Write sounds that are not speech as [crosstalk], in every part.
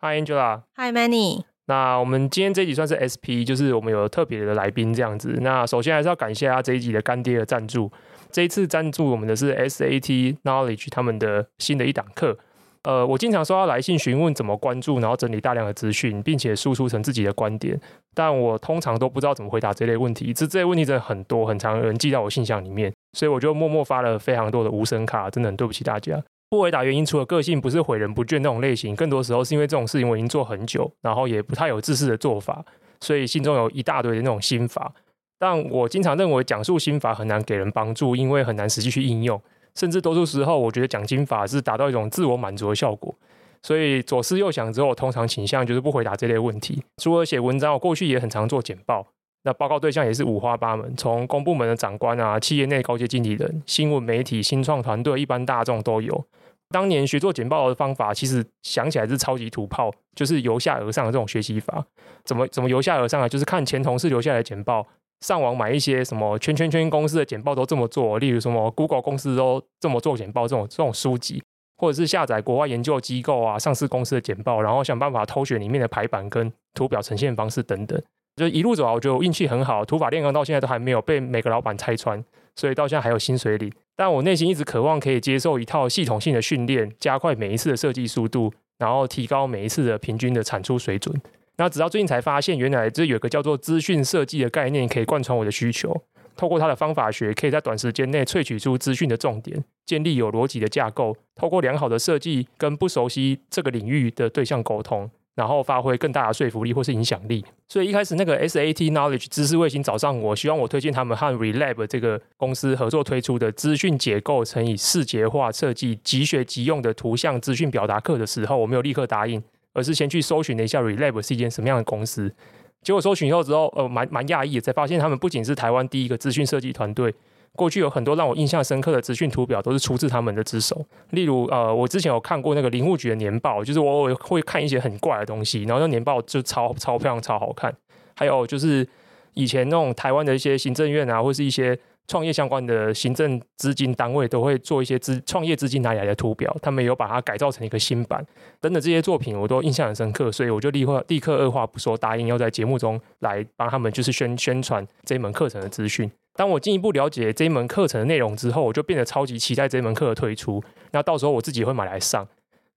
Hi Angela。Hi Manny。那我们今天这一集算是 SP，就是我们有特别的来宾这样子。那首先还是要感谢他这一集的干爹的赞助。这一次赞助我们的是 SAT Knowledge 他们的新的一档课。呃，我经常收到来信询问怎么关注，然后整理大量的资讯，并且输出成自己的观点，但我通常都不知道怎么回答这类问题。这这类问题真的很多，很常有人寄到我信箱里面，所以我就默默发了非常多的无声卡，真的很对不起大家。不回答原因，除了个性不是毁人不倦那种类型，更多时候是因为这种事情我已经做很久，然后也不太有自识的做法，所以心中有一大堆的那种心法。但我经常认为讲述心法很难给人帮助，因为很难实际去应用。甚至多数时候，我觉得讲经法是达到一种自我满足的效果，所以左思右想之后，通常倾向就是不回答这类问题。除了写文章，我过去也很常做简报，那报告对象也是五花八门，从公部门的长官啊、企业内高阶经理人、新闻媒体、新创团队、一般大众都有。当年学做简报的方法，其实想起来是超级土炮，就是由下而上的这种学习法。怎么怎么由下而上啊？就是看前同事留下来的简报。上网买一些什么圈圈圈公司的简报都这么做，例如什么 Google 公司都这么做简报这种这种书籍，或者是下载国外研究机构啊、上市公司的简报，然后想办法偷学里面的排版跟图表呈现方式等等。就一路走来，我觉得我运气很好，土法炼钢到现在都还没有被每个老板拆穿，所以到现在还有薪水领。但我内心一直渴望可以接受一套系统性的训练，加快每一次的设计速度，然后提高每一次的平均的产出水准。那直到最近才发现，原来这有个叫做资讯设计的概念，可以贯穿我的需求。透过它的方法学，可以在短时间内萃取出资讯的重点，建立有逻辑的架构。透过良好的设计，跟不熟悉这个领域的对象沟通，然后发挥更大的说服力或是影响力。所以一开始那个 SAT Knowledge 知识卫星找上我，希望我推荐他们和 Relab 这个公司合作推出的资讯结构乘以视觉化设计、即学即用的图像资讯表达课的时候，我没有立刻答应。而是先去搜寻了一下 Relab 是一间什么样的公司，结果搜寻后之后，呃，蛮蛮讶异，才发现他们不仅是台湾第一个资讯设计团队，过去有很多让我印象深刻的资讯图表都是出自他们的之手。例如，呃，我之前有看过那个林务局的年报，就是我偶尔会看一些很怪的东西，然后那年报就超超漂亮、超好看。还有就是以前那种台湾的一些行政院啊，或是一些。创业相关的行政资金单位都会做一些资创业资金哪里来的图表，他们有把它改造成一个新版等等这些作品，我都印象很深刻，所以我就立刻立刻二话不说答应要在节目中来帮他们就是宣宣传这一门课程的资讯。当我进一步了解这一门课程的内容之后，我就变得超级期待这一门课的推出。那到时候我自己会买来上。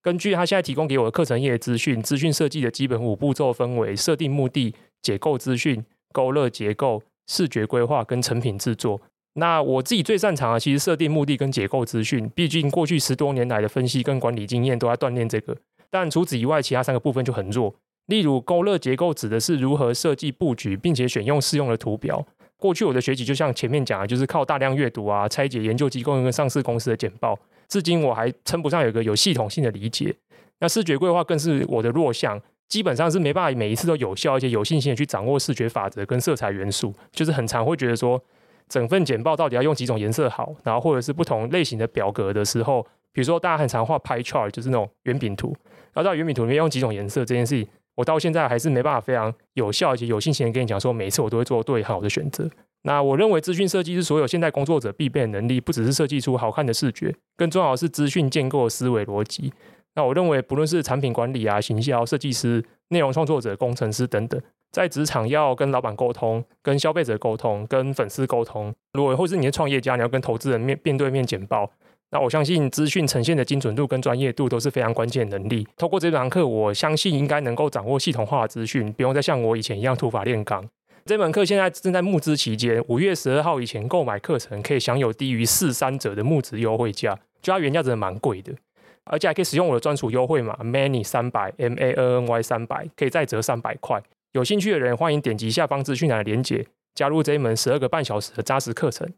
根据他现在提供给我的课程页资讯，资讯设计的基本五步骤分为设定目的、解构资讯、勾勒结构、视觉规划跟成品制作。那我自己最擅长的，其实设定目的跟解构资讯，毕竟过去十多年来的分析跟管理经验都在锻炼这个。但除此以外，其他三个部分就很弱。例如勾勒结构指的是如何设计布局，并且选用适用的图表。过去我的学习就像前面讲的，就是靠大量阅读啊，拆解研究机构跟上市公司的简报。至今我还称不上有一个有系统性的理解。那视觉规划更是我的弱项，基本上是没办法每一次都有效而且有信心的去掌握视觉法则跟色彩元素，就是很常会觉得说。整份简报到底要用几种颜色好？然后或者是不同类型的表格的时候，比如说大家很常画 pie chart，就是那种圆饼图，然后在圆饼图里面用几种颜色这件事情，我到现在还是没办法非常有效且有信心的跟你讲说，每次我都会做对好的选择。那我认为资讯设计是所有现代工作者必备的能力，不只是设计出好看的视觉，更重要的是资讯建构思维逻辑。那我认为不论是产品管理啊、行销、设计师、内容创作者、工程师等等。在职场要跟老板沟通、跟消费者沟通、跟粉丝沟通，如果或是你是创业家，你要跟投资人面面对面简报，那我相信资讯呈现的精准度跟专业度都是非常关键能力。透过这堂课，我相信应该能够掌握系统化的资讯，不用再像我以前一样土法炼钢。这门课现在正在募资期间，五月十二号以前购买课程可以享有低于四三折的募资优惠价，就它原价真的蛮贵的，而且还可以使用我的专属优惠码 many 三百 M A N N Y 三百，可以再折三百块。有兴趣的人，欢迎点击下方资讯栏的连结，加入这一门十二个半小时的扎实课程。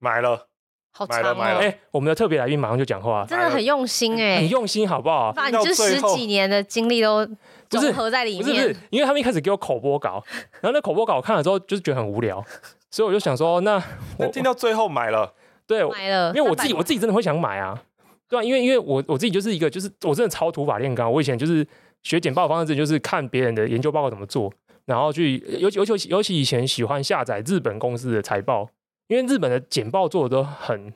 买了，好长哦！哎、欸，我们的特别来宾马上就讲话，真的很用心哎、欸，很用心，好不好？把你这十几年的经历都综合在里面。不是，不是，不是，因为他们一开始给我口播稿，然后那口播稿我看了之后，就是觉得很无聊，[laughs] 所以我就想说，那我听到最后买了，对，买了，因为我自己，我自己真的会想买啊，对啊，因为因为我我自己就是一个，就是我真的超土法炼钢，我以前就是学简报的方式，就是看别人的研究报告怎么做。然后去，尤其尤其尤其以前喜欢下载日本公司的财报，因为日本的简报做的都很，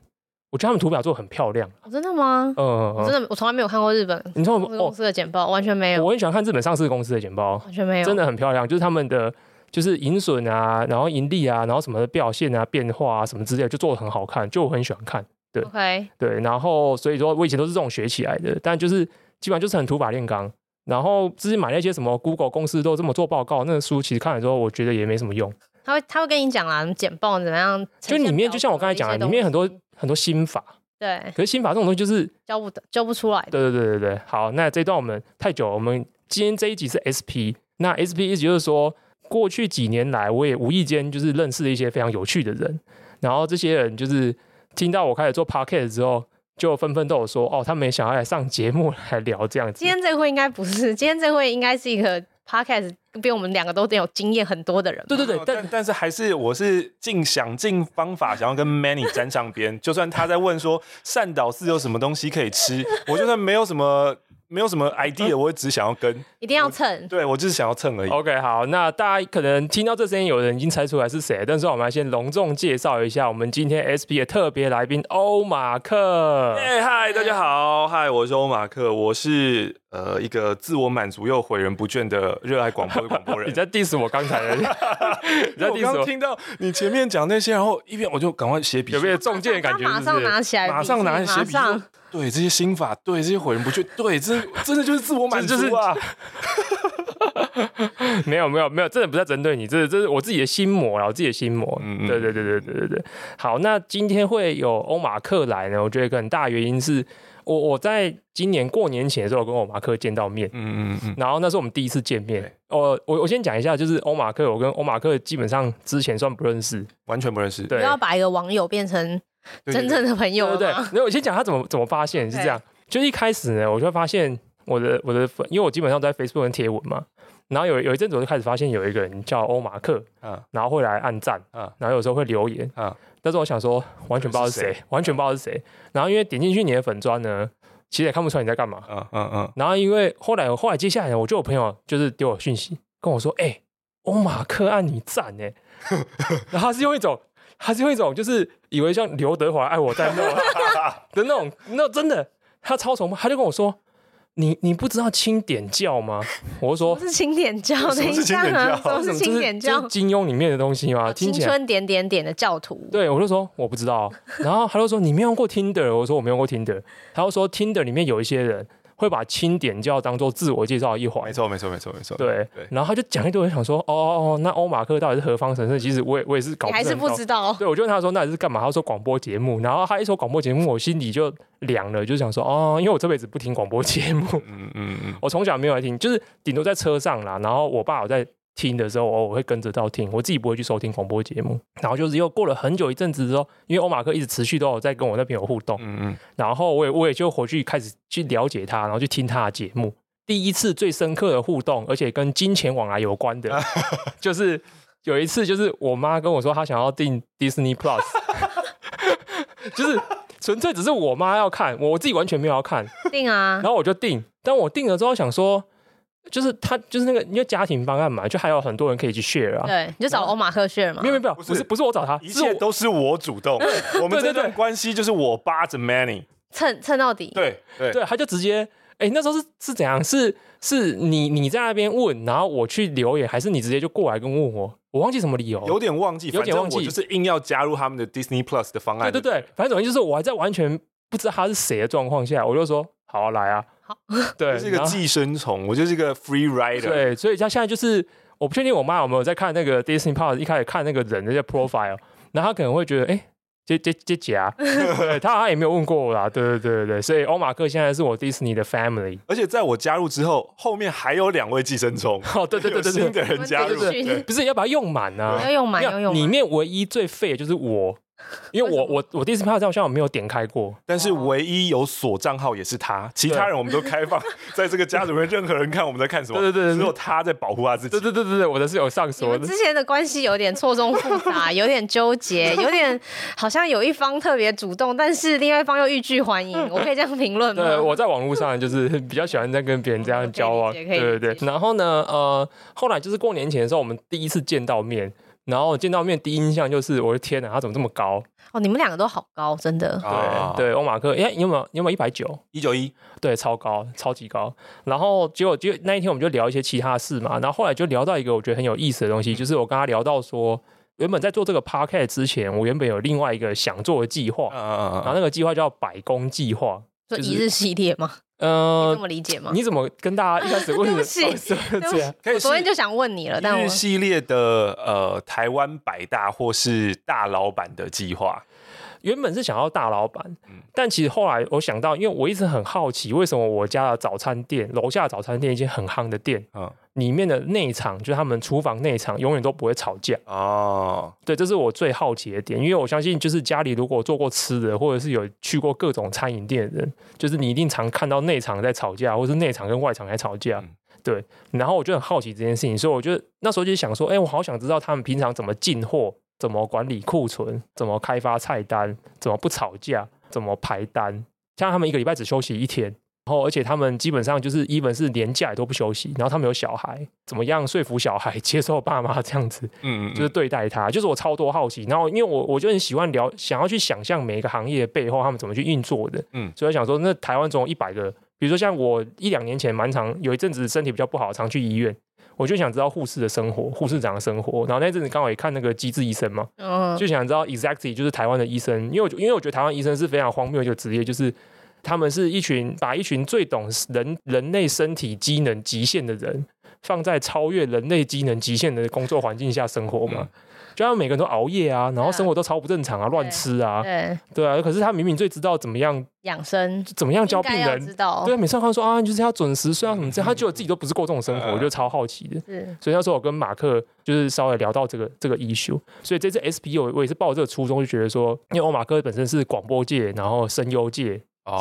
我觉得他们图表做的很漂亮。哦、真的吗？嗯、真的我从来没有看过日本你说公司的简报，完全没有。我很喜欢看日本上市公司的简报，完全没有，真的很漂亮，就是他们的就是盈损啊，然后盈利啊，然后什么的表现啊、变化啊什么之类的，就做的很好看，就我很喜欢看。对，OK，对，然后所以说我以前都是这种学起来的，但就是基本上就是很土法炼钢。然后之前买那些什么 Google 公司都这么做报告，那个书其实看了之后，我觉得也没什么用。他会他会跟你讲啊，简报怎么样？就里面就像我刚才讲的，里面很多很多心法。对，可是心法这种东西就是教不得，教不出来。对对对对对。好，那这一段我们太久了，我们今天这一集是 SP。那 SP 意思就是说，过去几年来，我也无意间就是认识了一些非常有趣的人，然后这些人就是听到我开始做 Podcast 之后，就纷纷都有说，哦，他们也想要来上节目来聊这样子。今天这会应该不是，今天这会应该是一个。Podcast 比我们两个都得有经验很多的人，对对对，但但是还是我是尽想尽方法想要跟 Manny 沾上边，就算他在问说善导寺有什么东西可以吃，[laughs] 我就算没有什么。没有什么 idea，我也只想要跟，一定要蹭，对我就是想要蹭而已。OK，好，那大家可能听到这声音，有人已经猜出来是谁，但是我们来先隆重介绍一下我们今天 SP 的特别来宾欧马克。哎，嗨，大家好，嗨，我是欧马克，我是呃一个自我满足又毁人不倦的热爱广播的广播人。[laughs] 你在 diss 我刚才的？[laughs] 你在 diss 我？我刚听到你前面讲那些，然后一边我就赶快写笔，有没有中箭的感觉？马上拿起来，马上拿起来写笔。对这些心法，对这些毁人不倦，对，这真的就是自我满足啊！[laughs] 没有没有没有，真的不在针对你，这是这是我自己的心魔啊，我自己的心魔。嗯嗯，对对对对对对对。好，那今天会有欧马克来呢，我觉得一个很大原因是我我在今年过年前的时候跟欧马克见到面，嗯嗯嗯，然后那是我们第一次见面。我我我先讲一下，就是欧马克，我跟欧马克基本上之前算不认识，完全不认识。对，要把一个网友变成。真正的朋友，对对对。那我先讲他怎么怎么发现是这样，就一开始呢，我就会发现我的我的粉，因为我基本上都在 Facebook 跟贴文嘛，然后有有一阵子我就开始发现有一个人叫欧马克，然后会来按赞，然后有时候会留言，但是我想说完全不知道是谁，完全不知道是谁，然后因为点进去你的粉砖呢，其实也看不出来你在干嘛，嗯嗯嗯，然后因为后来后来接下来我就有朋友就是丢我讯息跟我说，哎，欧马克按你赞哎，[laughs] 然后他是用一种。他是用一种就是以为像刘德华爱我在那 [laughs] 的那种，那真的他超崇拜，他就跟我说：“你你不知道清点教吗？” [laughs] 我就说：“是清点教，什么是钦 [laughs] 点教？什么是清点教？就是金庸里面的东西吗？青春点点点的教徒。”对，我就说我不知道。然后他就说：“你没用过 Tinder？” 我说：“我没用过 Tinder。”他就说：“Tinder 里面有一些人。”会把清点就要当做自我介绍一环，没错没错没错没错。对，对然后他就讲一堆，我想说，哦哦，那欧马克到底是何方神圣？其实我也我也是搞不，还是不知道。对，我就问他说，那你是干嘛？他说广播节目。然后他一说广播节目，我心里就凉了，就想说，哦，因为我这辈子不听广播节目，嗯嗯嗯，我从小没有来听，就是顶多在车上啦。然后我爸有在。听的时候，我我会跟着到听，我自己不会去收听广播节目。然后就是又过了很久一阵子之后，因为欧马克一直持续都有在跟我那边有互动，嗯嗯，然后我也我也就回去开始去了解他，然后去听他的节目。第一次最深刻的互动，而且跟金钱往来有关的，[laughs] 就是有一次，就是我妈跟我说她想要订 Disney Plus，[laughs] 就是纯粹只是我妈要看，我自己完全没有要看，订啊，然后我就订，但我订了之后想说。就是他，就是那个，因为家庭方案嘛，就还有很多人可以去 share 啊。对，你就找欧马克 share 嘛。没有没有，不是不是我找他，一切都是我主动。[laughs] 我们这段关系就是我扒着 Manny 蹭蹭到底。对对对，他就直接，哎，那时候是是怎样？是是你你在那边问，然后我去留言，还是你直接就过来跟问我？我忘记什么理由，有点忘记，有点忘记，就是硬要加入他们的 Disney Plus 的方案。对对对，反正总之就是我还在完全不知道他是谁的状况下，我就说好啊，来啊。好，[laughs] 对，是一个寄生虫，我就是一个 free rider。对，所以他现在就是，我不确定我妈有没有在看那个 Disney Plus，一开始看那个人的那些 profile，然后他可能会觉得，哎、欸，这这这假，[laughs] 对，他好像也没有问过我啦，对对对对对，所以欧马克现在是我 Disney 的 family，而且在我加入之后，后面还有两位寄生虫，哦，对对对对对，新的人加入，不是要把它用满呢？要用满，要用满，里面唯一最废的就是我。[laughs] 因为我我我第一次拍照，好像我没有点开过，但是唯一有锁账号也是他，其他人我们都开放，[laughs] 在这个家里面任何人看我们在看什么，对对对，只有他在保护他自己，对对对对对，我的是有上锁的。之前的关系有点错综复杂，[laughs] 有点纠结，有点好像有一方特别主动，但是另外一方又欲拒还迎，我可以这样评论吗？对，我在网络上就是比较喜欢在跟别人这样交往，对对对。然后呢，呃，后来就是过年前的时候，我们第一次见到面。然后见到面第一印象就是，我的天哪，他怎么这么高？哦，你们两个都好高，真的。啊对对，欧马克，哎，你有没有你有没有一百九？一九一，对，超高，超级高。然后结果就那一天我们就聊一些其他事嘛，然后后来就聊到一个我觉得很有意思的东西，就是我跟他聊到说，原本在做这个 podcast 之前，我原本有另外一个想做的计划，然后那个计划叫百工计划，就一日系列吗？呃，这么理解吗？你怎么跟大家一开始问的？[laughs] 对不起，对不起，可以。我昨天就想问你了，但我系列的呃台湾百大或是大老板的计划，原本是想要大老板，但其实后来我想到，因为我一直很好奇，为什么我家的早餐店楼下的早餐店一间很夯的店，嗯。里面的内场，就是他们厨房内场，永远都不会吵架哦。对，这是我最好奇的点，因为我相信，就是家里如果做过吃的，或者是有去过各种餐饮店的人，就是你一定常看到内场在吵架，或是内场跟外场在吵架。嗯、对，然后我就很好奇这件事情，所以我就那时候就想说，哎、欸，我好想知道他们平常怎么进货，怎么管理库存，怎么开发菜单，怎么不吵架，怎么排单，像他们一个礼拜只休息一天。然后，而且他们基本上就是 even 是连假也都不休息。然后他们有小孩，怎么样说服小孩 [laughs] 接受爸妈这样子？嗯，嗯，就是对待他，就是我超多好奇。然后，因为我我就很喜欢聊，想要去想象每一个行业的背后他们怎么去运作的。嗯，所以想说，那台湾总有一百个，比如说像我一两年前蛮常有一阵子身体比较不好，常去医院，我就想知道护士的生活，护士长的生活。然后那阵子刚好也看那个机智医生嘛，嗯，就想知道 exactly 就是台湾的医生，因为我因为我觉得台湾医生是非常荒谬的一个职业，就是。他们是一群把一群最懂人人类身体机能极限的人放在超越人类机能极限的工作环境下生活嘛？就他们每个人都熬夜啊，然后生活都超不正常啊，乱吃啊，对对啊。可是他明明最知道怎么样养生，怎么样教病人，知道对。每次他说啊，就是要准时睡啊什么这样，他觉得自己都不是过这种生活，我就超好奇的。所以那时候我跟马克就是稍微聊到这个这个 issue，所以这次 SP 我我也是抱着这个初衷，就觉得说，因为欧马克本身是广播界，然后声优界。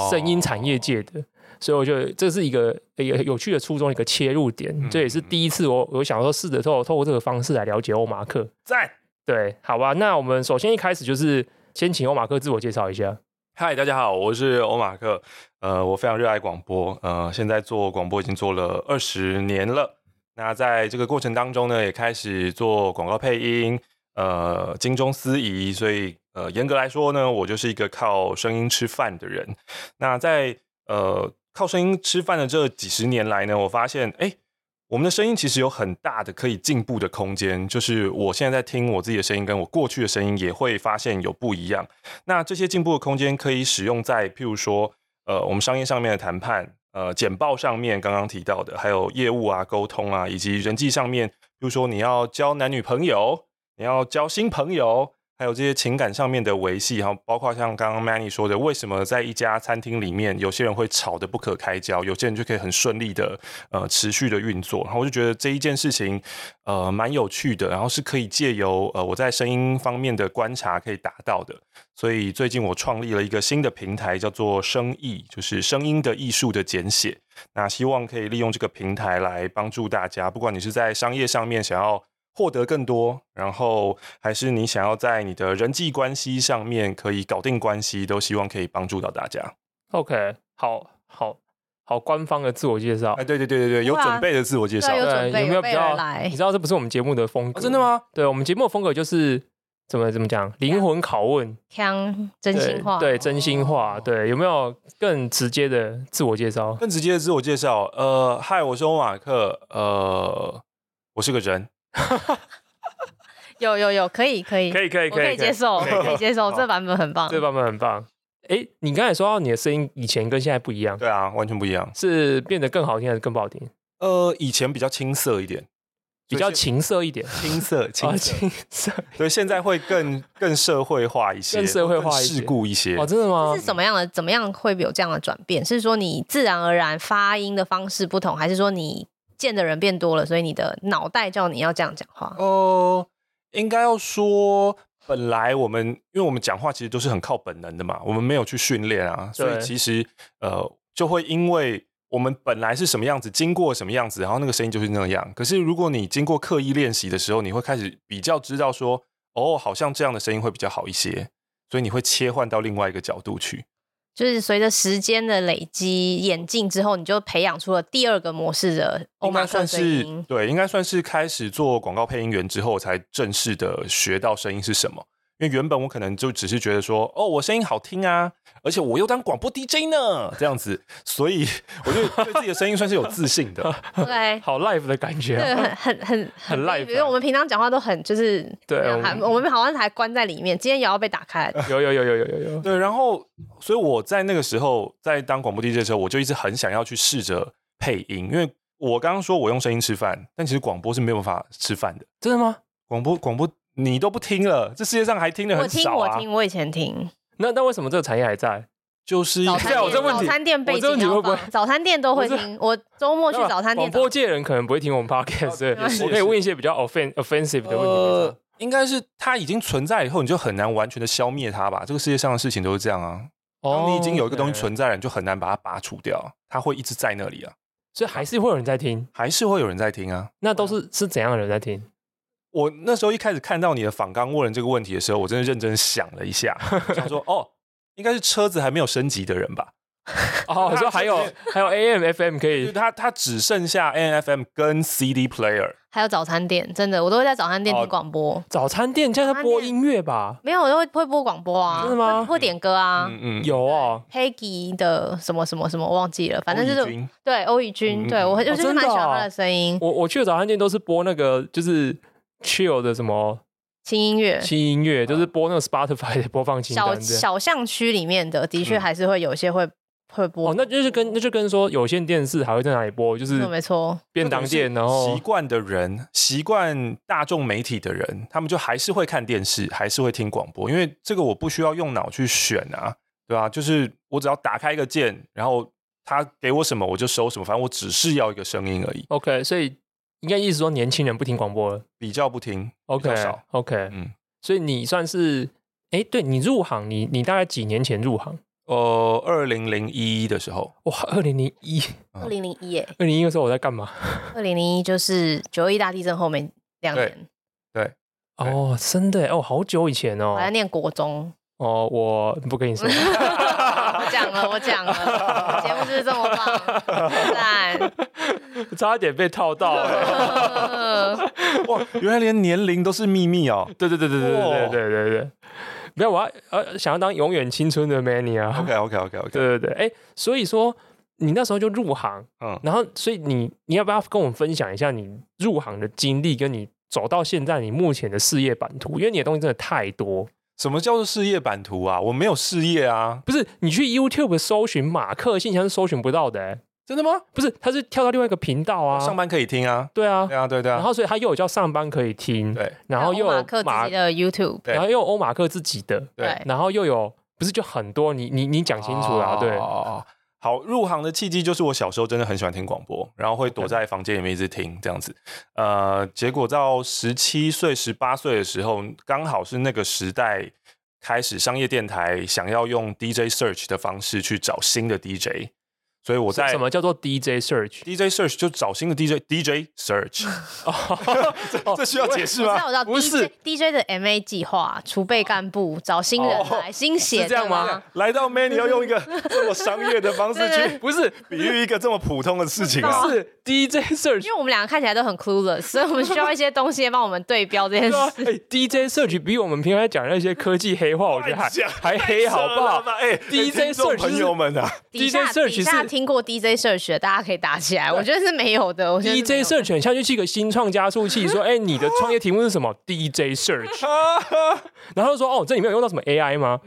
声音产业界的，所以我觉得这是一个一个有趣的初衷，一个切入点。这也是第一次我我想说试着透透过这个方式来了解欧马克。赞，对，好吧。那我们首先一开始就是先请欧马克自我介绍一下。嗨，大家好，我是欧马克。呃，我非常热爱广播，呃，现在做广播已经做了二十年了。那在这个过程当中呢，也开始做广告配音，呃，精忠司仪，所以。呃，严格来说呢，我就是一个靠声音吃饭的人。那在呃靠声音吃饭的这几十年来呢，我发现，哎，我们的声音其实有很大的可以进步的空间。就是我现在在听我自己的声音，跟我过去的声音也会发现有不一样。那这些进步的空间可以使用在譬如说，呃，我们商业上面的谈判，呃，简报上面刚刚提到的，还有业务啊、沟通啊，以及人际上面，譬如说你要交男女朋友，你要交新朋友。还有这些情感上面的维系，哈，包括像刚刚 Manny 说的，为什么在一家餐厅里面，有些人会吵得不可开交，有些人就可以很顺利的呃持续的运作。然后我就觉得这一件事情呃蛮有趣的，然后是可以借由呃我在声音方面的观察可以达到的。所以最近我创立了一个新的平台，叫做声艺，就是声音的艺术的简写。那希望可以利用这个平台来帮助大家，不管你是在商业上面想要。获得更多，然后还是你想要在你的人际关系上面可以搞定关系，都希望可以帮助到大家。OK，好好好，官方的自我介绍。哎，对对对对对，有准备的自我介绍，对，有准备，对，有没有比较来？你知道这不是我们节目的风格，哦，真的吗？对，我们节目的风格就是怎么怎么讲，灵魂拷问，讲真心话，对，真心话，对，有没有更直接的自我介绍？更直接的自我介绍，呃，嗨，我是欧马克，呃，我是个人。[laughs] 有有有，可以可以可以可以可以接受，可以接受，这版本很棒，这版本很棒。哎，你刚才说到你的声音以前跟现在不一样，对啊，完全不一样，是变得更好听还是更不好听？呃，以前比较青涩一点，比较情色一点，青涩青青涩，对，现在会更更社会化一些，更社会化一些，世故一些。哦，真的吗？是怎么样的？怎么样会有这样的转变？是说你自然而然发音的方式不同，还是说你？见的人变多了，所以你的脑袋叫你要这样讲话。哦、呃，应该要说，本来我们因为我们讲话其实都是很靠本能的嘛，我们没有去训练啊，所以其实呃就会因为我们本来是什么样子，经过什么样子，然后那个声音就是那样。可是如果你经过刻意练习的时候，你会开始比较知道说，哦，好像这样的声音会比较好一些，所以你会切换到另外一个角度去。就是随着时间的累积演进之后，你就培养出了第二个模式的欧马克声音。对，应该算是开始做广告配音员之后，才正式的学到声音是什么。因为原本我可能就只是觉得说，哦，我声音好听啊，而且我又当广播 DJ 呢，这样子，所以我就对自己的声音算是有自信的。对，[laughs] 好 live 的感觉，对，很很很很 live。比如我们平常讲话都很就是，对，还我们好像还关在里面，今天也要被打开。有有有有有有有。[laughs] 对，然后，所以我在那个时候在当广播 DJ 的时候，我就一直很想要去试着配音，因为我刚刚说我用声音吃饭，但其实广播是没有办法吃饭的。真的吗？广播广播。你都不听了，这世界上还听的很少啊！我听，我听，我以前听。那那为什么这个产业还在？就是早餐店，早餐店背景要放，早餐店都会听。我周末去早餐店。广播界人可能不会听我们 podcast，我可以问一些比较 offen offensive 的问题。呃，应该是它已经存在以后，你就很难完全的消灭它吧？这个世界上的事情都是这样啊。当你已经有一个东西存在了，你就很难把它拔除掉，它会一直在那里啊。所以还是会有人在听，还是会有人在听啊。那都是是怎样的人在听？我那时候一开始看到你的访刚问了这个问题的时候，我真的认真想了一下，[laughs] 想说哦，应该是车子还没有升级的人吧？[laughs] 哦，我说还有还有 AM FM 可以，他他只剩下 AM FM 跟 CD player，还有早餐店，真的我都会在早餐店听广播。哦、早餐店叫他播音乐吧？没有，我都会会播广播啊？真的吗？会点歌啊？嗯嗯，有哦。Peggy 的什么什么什么我忘记了，反正就是对欧宇君，对我我就是蛮喜欢他的声音。我我去的早餐店都是播那个就是。Chill 的什么轻音乐？轻音乐就是播那个 Spotify 的播放清单。小小巷区里面的，的确还是会有些会、嗯、会播。哦，那就是跟那就跟说有线电视还会在哪里播，就是没错，便当店。然后习惯的人，习惯大众媒体的人，他们就还是会看电视，还是会听广播，因为这个我不需要用脑去选啊，对吧、啊？就是我只要打开一个键，然后他给我什么我就收什么，反正我只是要一个声音而已。OK，所以。应该意思说年轻人不听广播了，比较不听，OK，少，OK，嗯，所以你算是，哎，对你入行，你你大概几年前入行？呃，二零零一的时候，哇，二零零一，二零零一哎，二零零一的时候我在干嘛？[laughs] 二零零一就是九二一大地震后面两年，对，哦，真的，哦，好久以前哦，我在念国中，哦，我不跟你说。[laughs] 我讲了，[laughs] 我讲了，节目就是这么棒，赞，差点被套到了，[laughs] 哇，原来连年龄都是秘密哦，对对对对对对对对。对对，没有，我要呃想要当永远青春的 Manny 啊，OK OK OK OK，对对对，哎，所以说你那时候就入行，嗯，然后所以你你要不要跟我们分享一下你入行的经历，跟你走到现在你目前的事业版图，因为你的东西真的太多。什么叫做事业版图啊？我没有事业啊！不是你去 YouTube 搜寻马克信箱是搜寻不到的。欸，真的吗？不是，他是跳到另外一个频道啊。上班可以听啊。对啊，对啊，对对啊。然后所以他又有叫上班可以听，对。然后又有马克自己的 YouTube，然后又有欧马克自己的，对。然后又有不是就很多，你你你讲清楚啊，对。好，入行的契机就是我小时候真的很喜欢听广播，然后会躲在房间里面一直听这样子。呃，结果到十七岁、十八岁的时候，刚好是那个时代。开始商业电台想要用 DJ search 的方式去找新的 DJ。所以我在什么叫做 DJ search？DJ search 就找新的 DJ，DJ search。这需要解释吗？不是 DJ 的 MA 计划，储备干部找新人来新血，这样吗？来到 Manny 要用一个这么商业的方式去，不是 [laughs] 比喻一个这么普通的事情啊？是 DJ search，因为我们两个看起来都很 clueless，所以我们需要一些东西帮我们对标这件事。DJ search 比我们平常讲那些科技黑话，我觉得还还黑，好不好？哎，DJ [laughs] search 朋友们啊，DJ search 是。听过 DJ search 的，大家可以打起来。我觉得是没有的。DJ search 很像就是一个新创加速器，说：[laughs] “哎，你的创业题目是什么？DJ search。[laughs] ”然后说：“哦，这里面有用到什么 AI 吗？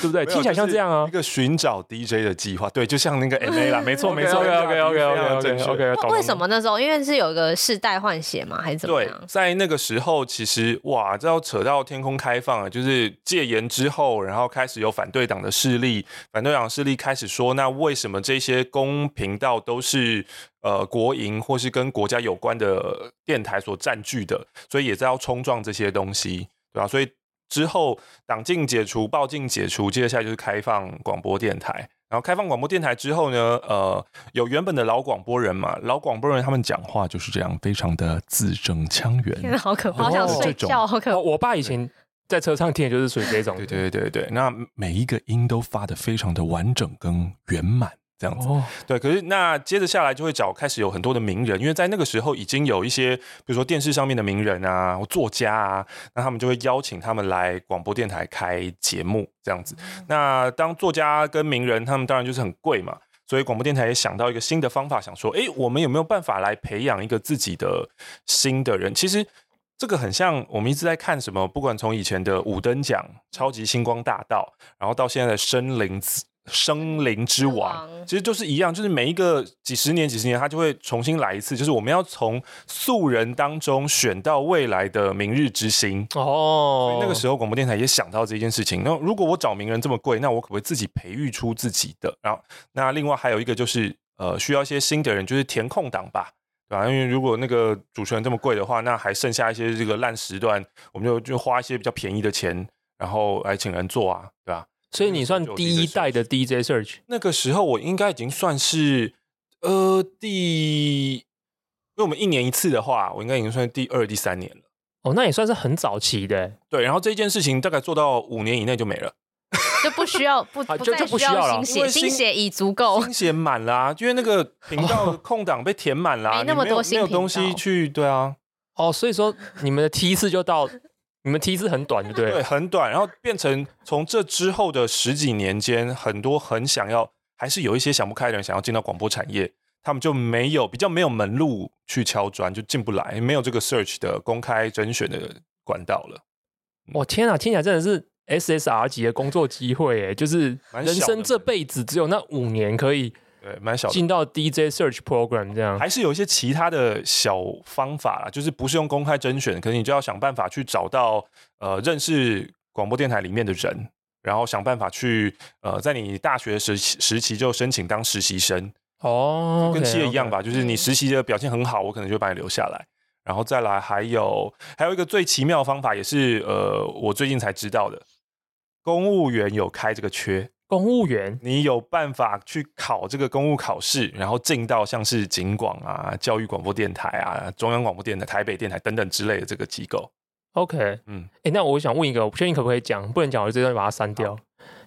对不对？听起来像这样啊，一个寻找 DJ 的计划。对，就像那个 MA 啦，[laughs] 没错，没错。OK，OK，OK，OK，OK。为什么那时候？因为是有一个世代换血嘛，还是怎么样？对，在那个时候，其实哇，这要扯到天空开放啊，就是戒严之后，然后开始有反对党的势力，反对党势力开始说：那为什么这些公频道都是呃国营或是跟国家有关的电台所占据的？所以也在要冲撞这些东西，对吧？所以之后党禁解除，报禁解除，接下来就是开放广播电台。然后开放广播电台之后呢，呃，有原本的老广播人嘛，老广播人他们讲话就是这样，非常的字正腔圆。天哪，好可怕，好想睡觉，好可怕。我爸以前在车上听的就是属于这种。对对对对，那每一个音都发的非常的完整跟圆满。这样子，哦、对，可是那接着下来就会找开始有很多的名人，因为在那个时候已经有一些，比如说电视上面的名人啊，或作家啊，那他们就会邀请他们来广播电台开节目这样子。那当作家跟名人，他们当然就是很贵嘛，所以广播电台也想到一个新的方法，想说，哎，我们有没有办法来培养一个自己的新的人？其实这个很像我们一直在看什么，不管从以前的五等奖、超级星光大道，然后到现在的森林子。声林之王，其实就是一样，就是每一个几十年、几十年，他就会重新来一次。就是我们要从素人当中选到未来的明日之星哦。所以那个时候，广播电台也想到这件事情。那如果我找名人这么贵，那我可不可以自己培育出自己的？然后，那另外还有一个就是，呃，需要一些新的人，就是填空档吧，对吧？因为如果那个主持人这么贵的话，那还剩下一些这个烂时段，我们就就花一些比较便宜的钱，然后来请人做啊，对吧？所以你算第一代的 DJ Search，那个时候我应该已经算是呃第，因为我们一年一次的话，我应该已经算第二、第三年了。哦，那也算是很早期的。对，然后这件事情大概做到五年以内就没了，就不需要不 [laughs] 就就不再需要新血，新血已足够，新血满了，因为那个频道空档被填满了，没那么多新没有东西去，对啊。哦，所以说你们的梯次就到。你们梯次很短，对不对？对，很短，然后变成从这之后的十几年间，很多很想要，还是有一些想不开的人想要进到广播产业，他们就没有比较没有门路去敲砖，就进不来，没有这个 search 的公开甄选的管道了。我、哦、天啊，听起来真的是 SSR 级的工作机会诶，就是人生这辈子只有那五年可以。对，蛮小的。进到 DJ Search Program 这样，还是有一些其他的小方法啦，就是不是用公开甄选，可能你就要想办法去找到呃认识广播电台里面的人，然后想办法去呃在你大学时时期就申请当实习生。哦，跟企业一样吧，就是你实习的表现很好，我可能就把你留下来，然后再来还有还有一个最奇妙的方法，也是呃我最近才知道的，公务员有开这个缺。公务员，你有办法去考这个公务考试，然后进到像是警广啊、教育广播电台啊、中央广播电台、台北电台等等之类的这个机构。OK，嗯，哎、欸，那我想问一个，我不确定可不可以讲，不能讲，我就这段把它删掉。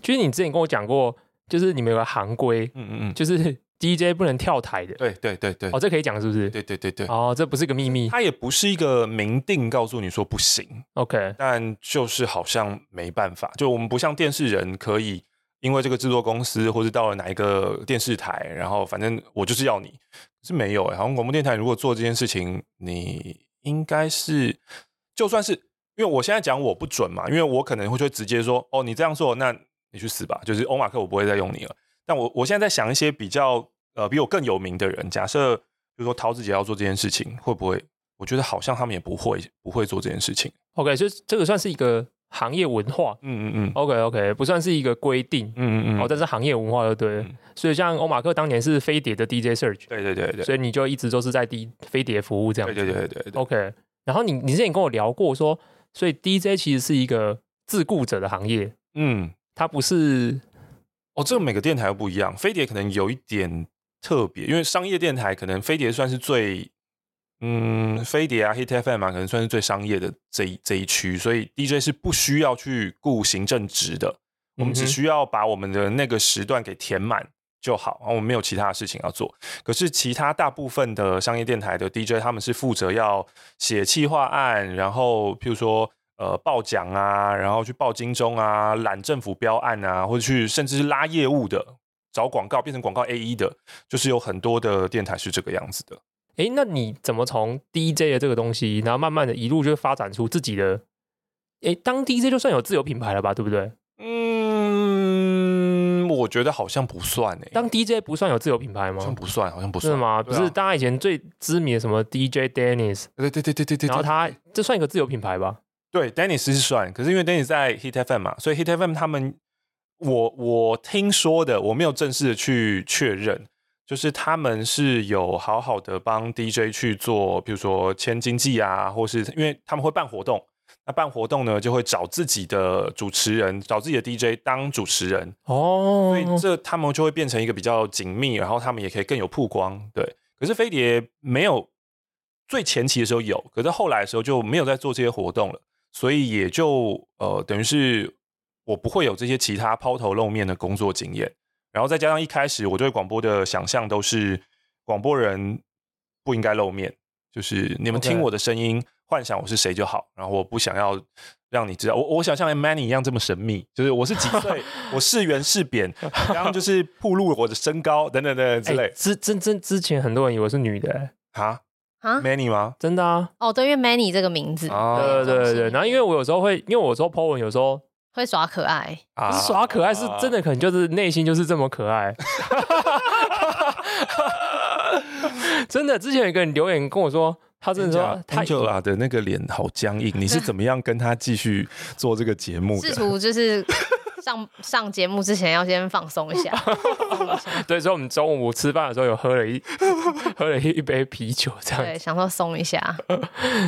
就是你之前跟我讲过，就是你们有个行规，嗯嗯嗯，就是 DJ 不能跳台的。对对对对，哦，这可以讲是不是？对对对对。哦，这不是个秘密，它也不是一个明定告诉你说不行。OK，但就是好像没办法，就我们不像电视人可以。因为这个制作公司，或是到了哪一个电视台，然后反正我就是要你，是没有哎、欸。好像广播电台如果做这件事情，你应该是，就算是因为我现在讲我不准嘛，因为我可能会就会直接说，哦，你这样做，那你去死吧。就是欧马克，我不会再用你了。但我我现在在想一些比较呃比我更有名的人，假设比如说陶子姐要做这件事情，会不会？我觉得好像他们也不会不会做这件事情。OK，就这个算是一个。行业文化，嗯嗯嗯，OK OK，不算是一个规定，嗯嗯嗯，哦，但是行业文化就对了。嗯、所以像欧马克当年是飞碟的 DJ Search，对对对对，所以你就一直都是在 D 飞碟服务这样，对对对对，对，OK。然后你你之前跟我聊过说，所以 DJ 其实是一个自雇者的行业，嗯，它不是，哦，这个每个电台都不一样，飞碟可能有一点特别，因为商业电台可能飞碟算是最。嗯，飞碟啊，Hit FM 啊，可能算是最商业的这一这一区，所以 DJ 是不需要去顾行政职的，我们只需要把我们的那个时段给填满就好，然后我们没有其他的事情要做。可是其他大部分的商业电台的 DJ，他们是负责要写企划案，然后譬如说呃报奖啊，然后去报金钟啊，揽政府标案啊，或者去甚至是拉业务的，找广告变成广告 AE 的，就是有很多的电台是这个样子的。哎、欸，那你怎么从 DJ 的这个东西，然后慢慢的一路就发展出自己的？哎、欸，当 DJ 就算有自有品牌了吧，对不对？嗯，我觉得好像不算哎。当 DJ 不算有自有品牌吗？好像不算，好像不算。是吗？啊、不是，大家以前最知名的什么 DJ Dennis，对对对对对对。然后他这算一个自有品牌吧？对，Dennis 是算，可是因为 Dennis 在 Hit FM 嘛，所以 Hit FM 他们，我我听说的，我没有正式的去确认。就是他们是有好好的帮 DJ 去做，比如说签经纪啊，或是因为他们会办活动，那办活动呢就会找自己的主持人，找自己的 DJ 当主持人哦，所以这他们就会变成一个比较紧密，然后他们也可以更有曝光。对，可是飞碟没有最前期的时候有，可是后来的时候就没有在做这些活动了，所以也就呃等于是我不会有这些其他抛头露面的工作经验，然后再加上一开始我对广播的想象都是广播人不应该露面，就是你们听我的声音。幻想我是谁就好，然后我不想要让你知道我，我想像 Manny 一样这么神秘，就是我是几岁，[laughs] 我是圆是扁，刚刚就是暴露我的身高等等等等之类。之之之之前很多人以为是女的，啊啊，Manny 吗？真的啊？哦，对，因为 Manny 这个名字，啊、对对对对。然后因为我有时候会，因为我有时候 po 文有时候会耍可爱，不是耍可爱，是真的可能就是内心就是这么可爱。[laughs] 真的，之前有一个人留言跟我说。他真的说，Angela 的那个脸好僵硬，你是 [laughs] 怎么样跟他继续做这个节目的？试图就是。上上节目之前要先放松一下。[laughs] 对，所以我们中午吃饭的时候有喝了一 [laughs] 喝了一杯啤酒，这样对，想说松一下。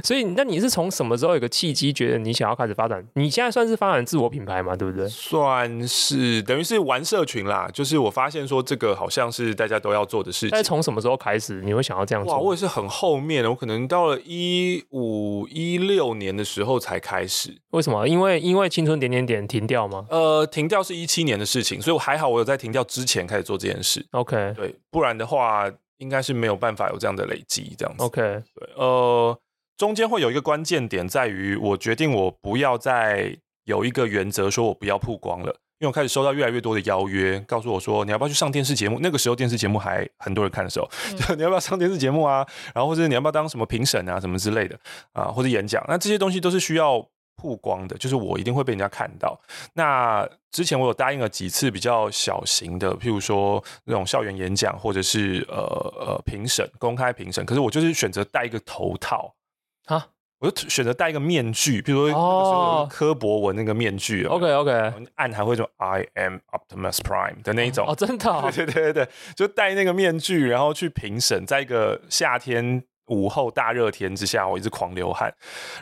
所以，那你是从什么时候有个契机，觉得你想要开始发展？你现在算是发展自我品牌嘛，对不对？算是，等于是玩社群啦。就是我发现说，这个好像是大家都要做的事情。但是从什么时候开始，你会想要这样做？哇，我也是很后面的，我可能到了一五一六年的时候才开始。为什么？因为因为青春点点点停掉吗？呃。停掉是一七年的事情，所以我还好，我有在停掉之前开始做这件事。OK，对，不然的话应该是没有办法有这样的累积，这样子。OK，对，呃，中间会有一个关键点在于，我决定我不要再有一个原则，说我不要曝光了，因为我开始收到越来越多的邀约，告诉我说你要不要去上电视节目？那个时候电视节目还很多人看的时候，嗯、就你要不要上电视节目啊？然后或者你要不要当什么评审啊，什么之类的啊，或者演讲？那这些东西都是需要。曝光的，就是我一定会被人家看到。那之前我有答应了几次比较小型的，譬如说那种校园演讲，或者是呃呃评审、公开评审。可是我就是选择戴一个头套啊，我就选择戴一个面具，比如说那时候柯博文那个面具。OK OK，按还会说 I am Optimus Prime 的那一种。哦，真的、哦？[laughs] 对对对对，就戴那个面具，然后去评审，在一个夏天午后大热天之下，我一直狂流汗，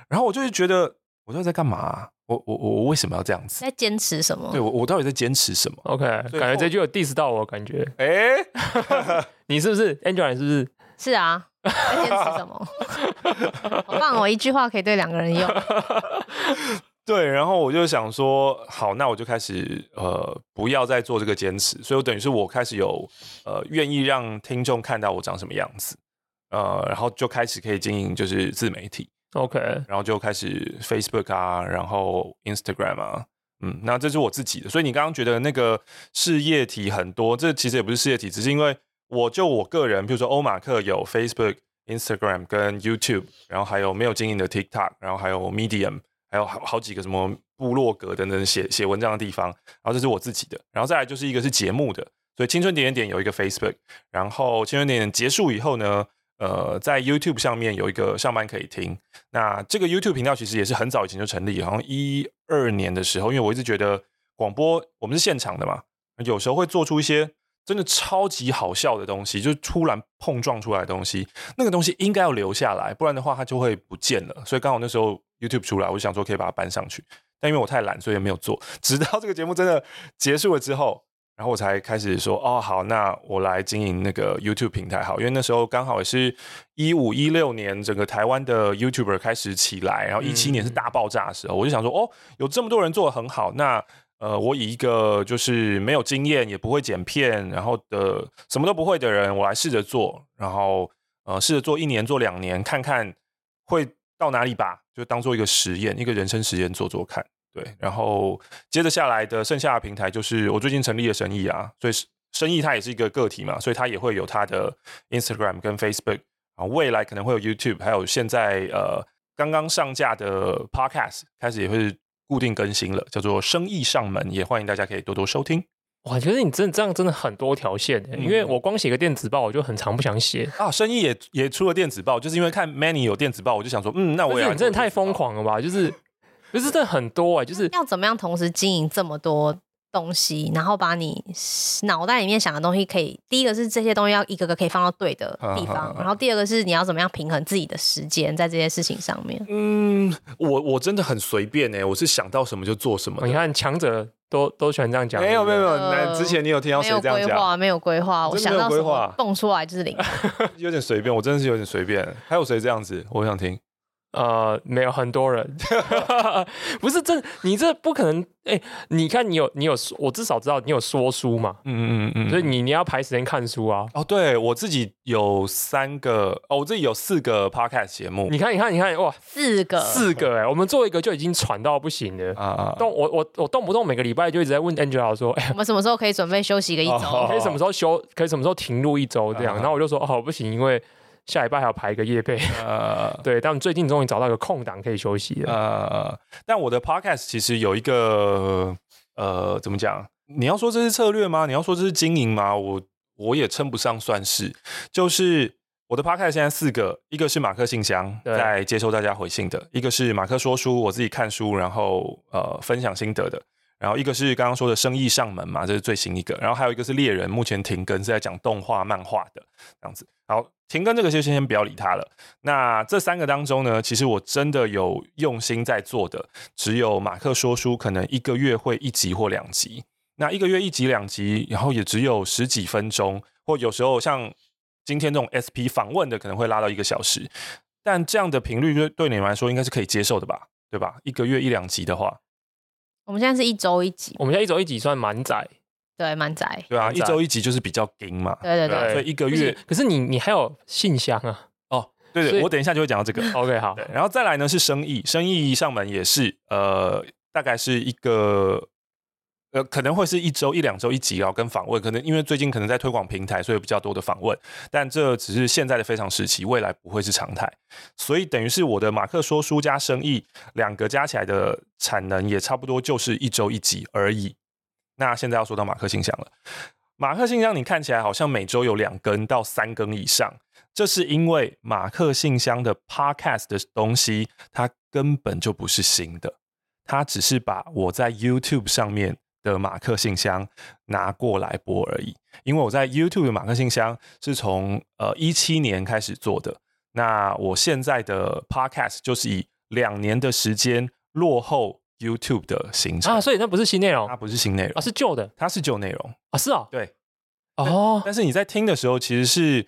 然后我就是觉得。我到底在干嘛、啊？我我我为什么要这样子？在坚持什么？对我我到底在坚持什么？OK，感觉这句有 diss 到我感觉。哎、欸，你是不是 Angela？你是不是？是啊，在坚持什么？好棒！我一句话可以对两个人用。[laughs] 对，然后我就想说，好，那我就开始呃，不要再做这个坚持。所以我等于是我开始有呃，愿意让听众看到我长什么样子，呃，然后就开始可以经营就是自媒体。OK，然后就开始 Facebook 啊，然后 Instagram 啊，嗯，那这是我自己的。所以你刚刚觉得那个事业体很多，这其实也不是事业体，只是因为我就我个人，比如说欧马克有 Facebook、Instagram 跟 YouTube，然后还有没有经营的 TikTok，然后还有 Medium，还有好好几个什么部落格等等写写文章的地方。然后这是我自己的，然后再来就是一个是节目的，所以青春点点点有一个 Facebook，然后青春点点结束以后呢，呃，在 YouTube 上面有一个上班可以听。那这个 YouTube 频道其实也是很早以前就成立，好像一二年的时候，因为我一直觉得广播我们是现场的嘛，有时候会做出一些真的超级好笑的东西，就是突然碰撞出来的东西，那个东西应该要留下来，不然的话它就会不见了。所以刚好那时候 YouTube 出来，我就想说可以把它搬上去，但因为我太懒，所以也没有做。直到这个节目真的结束了之后。然后我才开始说哦，好，那我来经营那个 YouTube 平台好，因为那时候刚好也是一五一六年，整个台湾的 YouTuber 开始起来，然后一七年是大爆炸的时候，嗯、我就想说哦，有这么多人做的很好，那呃，我以一个就是没有经验也不会剪片，然后的什么都不会的人，我来试着做，然后呃，试着做一年做两年，看看会到哪里吧，就当做一个实验，一个人生实验做做看。对，然后接着下来的剩下的平台就是我最近成立的生意啊，所以生意它也是一个个体嘛，所以它也会有它的 Instagram 跟 Facebook 啊，未来可能会有 YouTube，还有现在呃刚刚上架的 Podcast 开始也会固定更新了，叫做生意上门，也欢迎大家可以多多收听。哇，觉得你真的这样真的很多条线，嗯，因为我光写个电子报我就很常不想写啊。生意也也出了电子报，就是因为看 Manny 有电子报，我就想说，嗯，那我也你真的太疯狂了吧，就是。不是，这很多哎、欸，就是要怎么样同时经营这么多东西，然后把你脑袋里面想的东西，可以第一个是这些东西要一个个可以放到对的地方，然后第二个是你要怎么样平衡自己的时间在这些事情上面。嗯，我我真的很随便哎、欸，我是想到什么就做什么。你看强者都都喜欢这样讲，没有没有没有，那之前你有听到谁这样讲？没有规划，我想到什么蹦出来就是零，[laughs] 有点随便，我真的是有点随便。还有谁这样子？我想听。呃，没有很多人，[laughs] 不是这，你这不可能。哎、欸，你看你有你有，我至少知道你有说书嘛，嗯嗯嗯，所以你你要排时间看书啊。哦，对我自己有三个，哦，我自己有四个 podcast 节目。你看，你看，你看，哇，四个，四个、欸，哎，我们做一个就已经喘到不行了啊！动我我我动不动每个礼拜就一直在问 Angela 说，哎、欸，我们什么时候可以准备休息个一周？[laughs] 可以什么时候休？可以什么时候停录一周这样？然后我就说，哦，不行，因为。下礼拜还要排一个夜配，呃，[laughs] 对，但最近终于找到一个空档可以休息了。呃，但我的 podcast 其实有一个，呃，怎么讲？你要说这是策略吗？你要说这是经营吗？我我也称不上算是。就是我的 podcast 现在四个，一个是马克信箱，在接收大家回信的；一个是马克说书，我自己看书，然后呃分享心得的。然后一个是刚刚说的生意上门嘛，这是最新一个。然后还有一个是猎人，目前停更是在讲动画、漫画的这样子。好，停更这个就先先不要理他了。那这三个当中呢，其实我真的有用心在做的，只有马克说书，可能一个月会一集或两集。那一个月一集两集，然后也只有十几分钟，或有时候像今天这种 SP 访问的，可能会拉到一个小时。但这样的频率对对你们来说应该是可以接受的吧？对吧？一个月一两集的话。我们现在是一周一集，我们现在一周一集算蛮窄，对，蛮窄，对啊，一周一集就是比较紧嘛，对对对，所以一个月，可是你你还有信箱啊，哦，对对，我等一下就会讲到这个，[laughs] OK 好，然后再来呢是生意，生意上门也是，呃，大概是一个。呃，可能会是一周一两周一集哦，跟访问，可能因为最近可能在推广平台，所以比较多的访问，但这只是现在的非常时期，未来不会是常态，所以等于是我的马克说书加生意两个加起来的产能也差不多就是一周一集而已。那现在要说到马克信箱了，马克信箱你看起来好像每周有两更到三更以上，这是因为马克信箱的 Podcast 的东西它根本就不是新的，它只是把我在 YouTube 上面。的马克信箱拿过来播而已，因为我在 YouTube 的马克信箱是从呃一七年开始做的，那我现在的 Podcast 就是以两年的时间落后 YouTube 的行程啊，所以那不是新内容，它不是新内容啊，是旧的，它是旧内容啊，是哦，对，哦，但是你在听的时候其实是。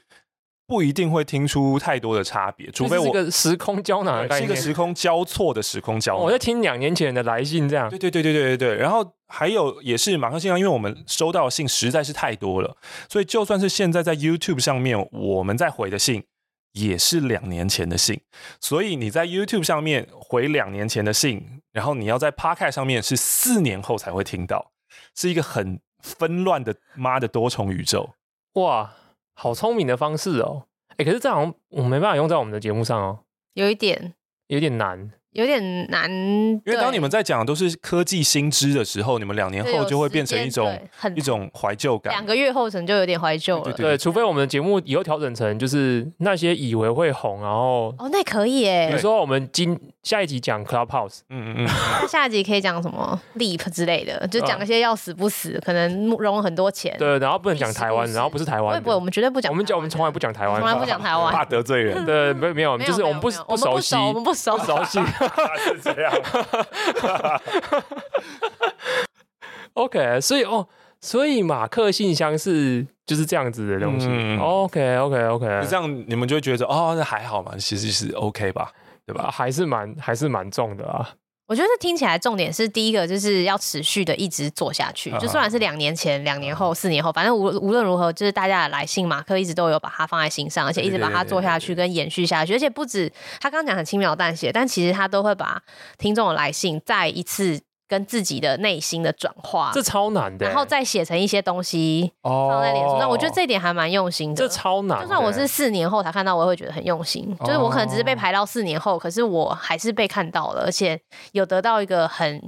不一定会听出太多的差别，除非我是个时空胶囊一个时空交错的时空胶囊。我在听两年前的来信，这样。对对对对对对对。然后还有也是马克信箱，因为我们收到的信实在是太多了，所以就算是现在在 YouTube 上面我们在回的信，也是两年前的信。所以你在 YouTube 上面回两年前的信，然后你要在 Podcast 上面是四年后才会听到，是一个很纷乱的妈的多重宇宙。哇！好聪明的方式哦，哎、欸，可是这好像我没办法用在我们的节目上哦，有一点，有点难。有点难，因为当你们在讲的都是科技新知的时候，你们两年后就会变成一种一种怀旧感。两个月后可能就有点怀旧了。对，对，对，对，除非我们的节目以后调整成就是那些以为会红，然后哦，那可以耶。比如说我们今下一集讲 Clubhouse，嗯嗯嗯，[laughs] 那下一集可以讲什么 Leap 之类的，就讲一些要死不死，可能融了很多钱。对，然后不能讲台湾，然后不是台湾，不会，我们绝对不讲。我们讲，我们从来不讲台湾，从来不讲台湾，[laughs] 怕得罪人。[laughs] 对，没没有，就是我们不不熟悉，我们不熟熟悉。[laughs] [laughs] OK，所以哦，所以马克信箱是就是这样子的东西。嗯、OK，OK，OK. 这样你们就会觉得哦，那还好嘛，其实是 OK 吧，对吧？还是蛮还是蛮重的啊。我觉得听起来重点是第一个就是要持续的一直做下去，就虽然是两年前、两年后、四年后，反正无无论如何，就是大家的来信，马克一直都有把它放在心上，而且一直把它做下去跟延续下去，而且不止他刚刚讲很轻描淡写，但其实他都会把听众的来信再一次。跟自己的内心的转化，这超难的，然后再写成一些东西放在脸书上，那我觉得这一点还蛮用心的。这超难，就算我是四年后才看到，我也会觉得很用心。就是我可能只是被排到四年后，可是我还是被看到了，而且有得到一个很，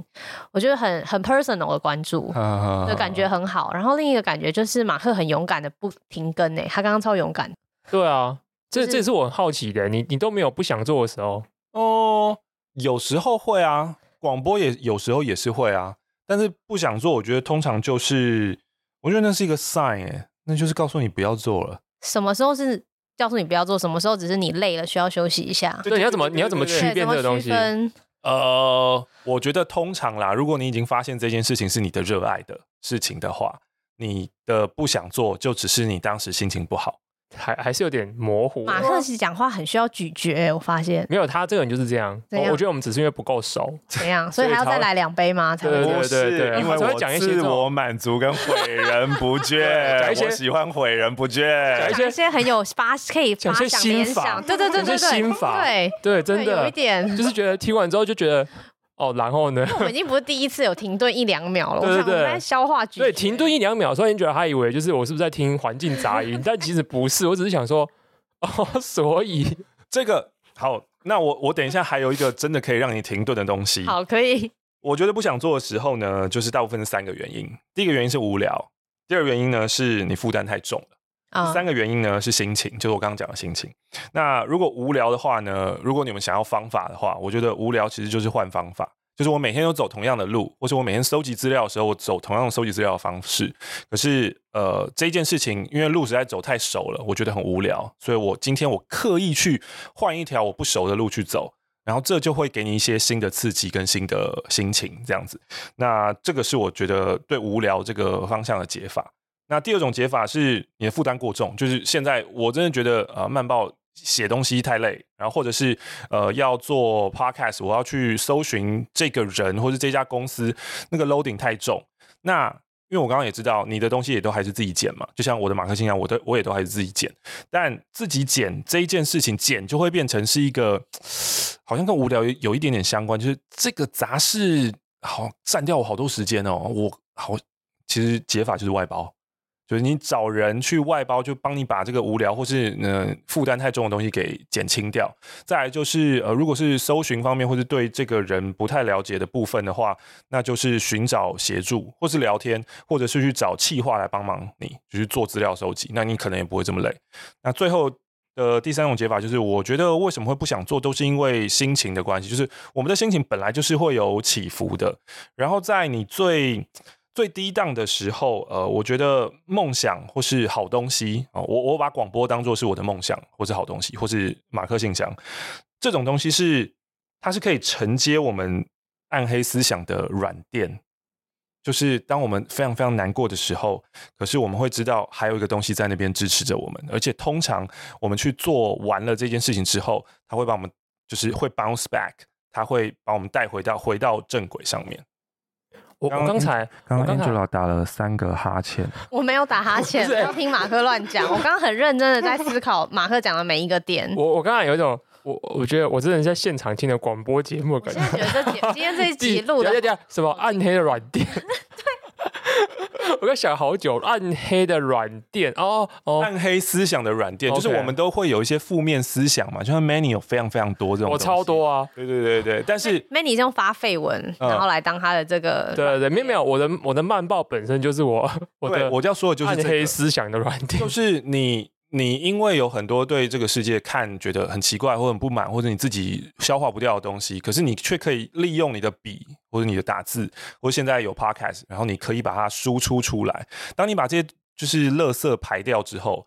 我觉得很很 personal 的关注，的感觉很好。然后另一个感觉就是马克很勇敢的不停更诶，他刚刚超勇敢。对啊，这这也是我很好奇的，你你都没有不想做的时候哦？有时候会啊。广播也有时候也是会啊，但是不想做，我觉得通常就是，我觉得那是一个 sign，哎，那就是告诉你不要做了。什么时候是告诉你不要做？什么时候只是你累了需要休息一下？对，你要怎么你要怎么区辨这个东西？呃，我觉得通常啦，如果你已经发现这件事情是你的热爱的事情的话，你的不想做就只是你当时心情不好。还还是有点模糊。马克其实讲话很需要咀嚼，我发现没有他这个人就是这样。我我觉得我们只是因为不够熟，怎样，[laughs] 所以还要再来两杯吗？才会对对对对，因为我讲一些自我满足跟毁人不 [laughs] 倦，讲一些喜欢毁人不倦，讲一些很有发可以发想联想，对对对对对，心法，对对，真的有一点，就是觉得听完之后就觉得。哦，然后呢？我们已经不是第一次有停顿一两秒了。[laughs] 对对对，我想我在消化咀。对，停顿一两秒，所以你觉得他以为就是我是不是在听环境杂音？但其实不是，我只是想说，哦，[laughs] 所以这个好，那我我等一下还有一个真的可以让你停顿的东西。好，可以。[laughs] 我觉得不想做的时候呢，就是大部分是三个原因。第一个原因是无聊，第二个原因呢是你负担太重了，第、嗯、三个原因呢是心情，就是我刚刚讲的心情。那如果无聊的话呢，如果你们想要方法的话，我觉得无聊其实就是换方法。就是我每天都走同样的路，或是我每天收集资料的时候，我走同样的收集资料的方式。可是，呃，这件事情因为路实在走太熟了，我觉得很无聊，所以我今天我刻意去换一条我不熟的路去走，然后这就会给你一些新的刺激跟新的心情，这样子。那这个是我觉得对无聊这个方向的解法。那第二种解法是你的负担过重，就是现在我真的觉得呃，慢报。写东西太累，然后或者是呃要做 podcast，我要去搜寻这个人或者这家公司，那个 loading 太重。那因为我刚刚也知道你的东西也都还是自己剪嘛，就像我的马克信箱，我的我也都还是自己剪。但自己剪这一件事情，剪就会变成是一个好像跟无聊有一点点相关，就是这个杂事好占掉我好多时间哦。我好，其实解法就是外包。就是你找人去外包，就帮你把这个无聊或是呃负担太重的东西给减轻掉。再来就是呃，如果是搜寻方面或是对这个人不太了解的部分的话，那就是寻找协助，或是聊天，或者是去找企划来帮忙你，就是做资料收集。那你可能也不会这么累。那最后的第三种解法就是，我觉得为什么会不想做，都是因为心情的关系。就是我们的心情本来就是会有起伏的，然后在你最最低档的时候，呃，我觉得梦想或是好东西啊，我我把广播当作是我的梦想，或是好东西，或是马克信箱这种东西是它是可以承接我们暗黑思想的软垫，就是当我们非常非常难过的时候，可是我们会知道还有一个东西在那边支持着我们，而且通常我们去做完了这件事情之后，它会把我们就是会 bounce back，它会把我们带回到回到正轨上面。我刚才刚刚 Angela 打了三个哈欠，[laughs] 我没有打哈欠，[laughs] 不要听马克乱讲。我刚刚很认真的在思考马克讲的每一个点。[laughs] 我我刚才有一种，我我觉得我真的在现场听的广播节目的感觉。我现在觉得这今天这一集录的什么暗黑的软垫？我在想好久，暗黑的软垫哦哦，暗黑思想的软垫，就是我们都会有一些负面思想嘛，就像 Manny 有非常非常多这种，我超多啊，对对对对，但是 Manny 是用发废文，然后来当他的这个，对对没有没有，我的我的漫报本身就是我我的我要说的就是暗黑思想的软垫，就是你。你因为有很多对这个世界看觉得很奇怪或者很不满，或者你自己消化不掉的东西，可是你却可以利用你的笔或者你的打字，或者现在有 podcast，然后你可以把它输出出来。当你把这些就是垃圾排掉之后，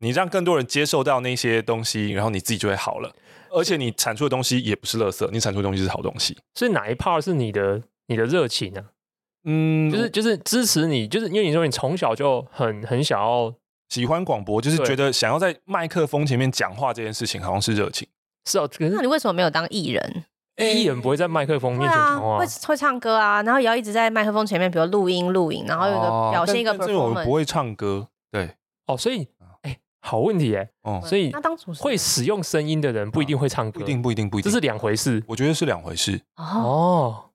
你让更多人接受到那些东西，然后你自己就会好了。而且你产出的东西也不是垃圾，你产出的东西是好东西。所以哪一 part 是你的你的热情呢？嗯，就是就是支持你，就是因为你说你从小就很很想要。喜欢广播，就是觉得想要在麦克风前面讲话这件事情，好像是热情。是哦，可是那你为什么没有当艺人？艺人不会在麦克风面前讲话，会会唱歌啊，然后也要一直在麦克风前面，比如录音录影，然后有一个表现一个 performance。这我不会唱歌，对。哦，所以哎，好问题哎，哦，所以那当主会使用声音的人不一定会唱歌，不一定不一定不一定，这是两回事。我觉得是两回事。哦，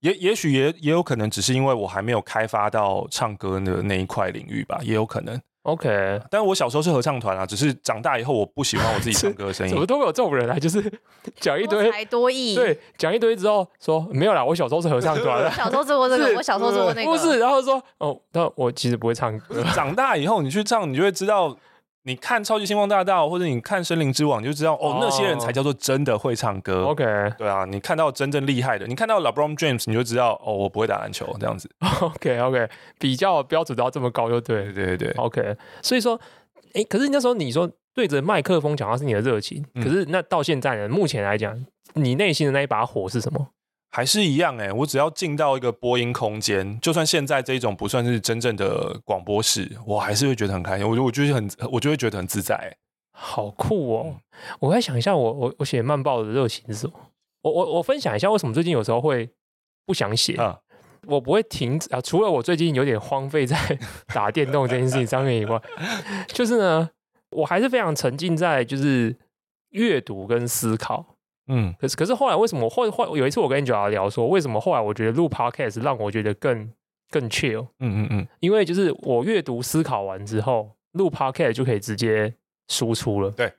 也也许也也有可能只是因为我还没有开发到唱歌的那一块领域吧，也有可能。OK，但是我小时候是合唱团啊，只是长大以后我不喜欢我自己 [laughs] 唱歌的声音。怎么都会有这种人啊？就是讲一堆，多才多艺。对，讲一堆之后说没有啦，我小时候是合唱团。[laughs] 小时候做过这个，我小时候做过那个。不是，然后说哦，但我其实不会唱歌。长大以后你去唱，你就会知道。你看《超级星光大道》或者你看《森林之王》，你就知道哦，那些人才叫做真的会唱歌。OK，对啊，你看到真正厉害的，你看到 LeBron James，你就知道哦，我不会打篮球这样子。[laughs] OK，OK，比较标准都要这么高，就对，对对对。OK，所以说，哎，可是那时候你说对着麦克风讲话是你的热情，可是那到现在呢？目前来讲，你内心的那一把火是什么？还是一样哎、欸，我只要进到一个播音空间，就算现在这一种不算是真正的广播室，我还是会觉得很开心。我觉得我就是很，我就会觉得很自在、欸。好酷哦！我再想一下我，我我我写慢报的热情是什么？我我我分享一下为什么最近有时候会不想写啊？我不会停止啊，除了我最近有点荒废在 [laughs] 打电动这件事情上面以外，就是呢，我还是非常沉浸在就是阅读跟思考。嗯，可是可是后来为什么后后有一次我跟 Angela 聊说，为什么后来我觉得录 Podcast 让我觉得更更 chill？嗯嗯嗯，因为就是我阅读思考完之后，录 Podcast 就可以直接输出了。对，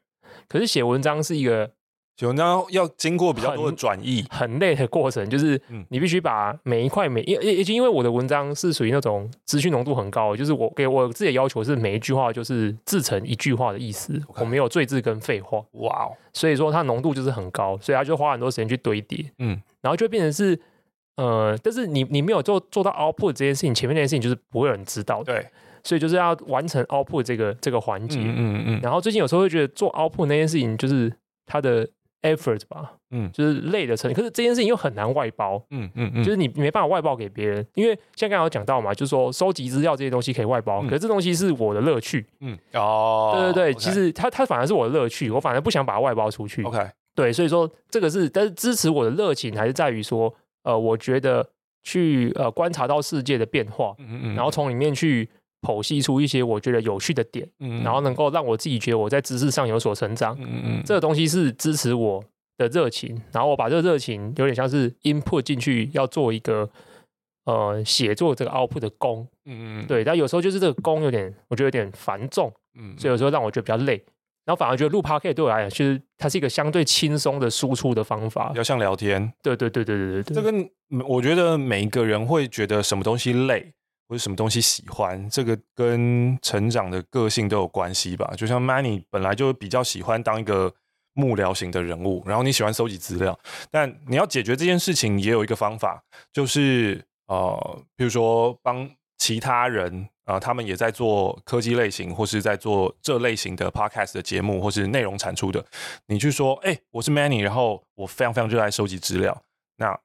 可是写文章是一个。就那要经过比较多的转译，很累的过程，就是你必须把每一块每因因因为我的文章是属于那种资讯浓度很高，就是我给我自己的要求是每一句话就是自成一句话的意思.我没有赘字跟废话，哇 Wow，所以说它浓度就是很高，所以它就花很多时间去堆叠，嗯，然后就变成是呃，但是你你没有做做到 output 这件事情，前面那件事情就是不会有人知道的，对，所以就是要完成 output 这个这个环节，嗯嗯嗯，然后最近有时候会觉得做 output 那件事情就是它的。Effort 吧，嗯，就是累的程度。可是这件事情又很难外包，嗯嗯嗯，就是你没办法外包给别人，因为像刚刚有讲到嘛，就是说收集资料这些东西可以外包，可是这东西是我的乐趣，嗯。哦，对对对，其实它它反而是我的乐趣，我反而不想把它外包出去，OK，对，所以说这个是，但是支持我的热情还是在于说，呃，我觉得去呃观察到世界的变化，嗯嗯，然后从里面去剖析出一些我觉得有趣的点，嗯，然后能够让我自己觉得我在知识上有所成长，嗯嗯，这个东西是支持我的热情，然后我把这个热情有点像是 input 进去，要做一个呃写作这个 output 的功，嗯嗯，对，但有时候就是这个功有点，我觉得有点繁重，嗯，所以有时候让我觉得比较累，然后反而觉得录 podcast 对我来讲，其实它是一个相对轻松的输出的方法，比较像聊天，对对对对对对，这跟我觉得每一个人会觉得什么东西累。或者什么东西喜欢，这个跟成长的个性都有关系吧。就像 Manny 本来就比较喜欢当一个幕僚型的人物，然后你喜欢收集资料，但你要解决这件事情也有一个方法，就是呃，比如说帮其他人啊、他们也在做科技类型或是在做这类型的 Podcast 的节目或是内容产出的，你去说，哎、我是 Manny，然后我非常非常热爱收集资料，那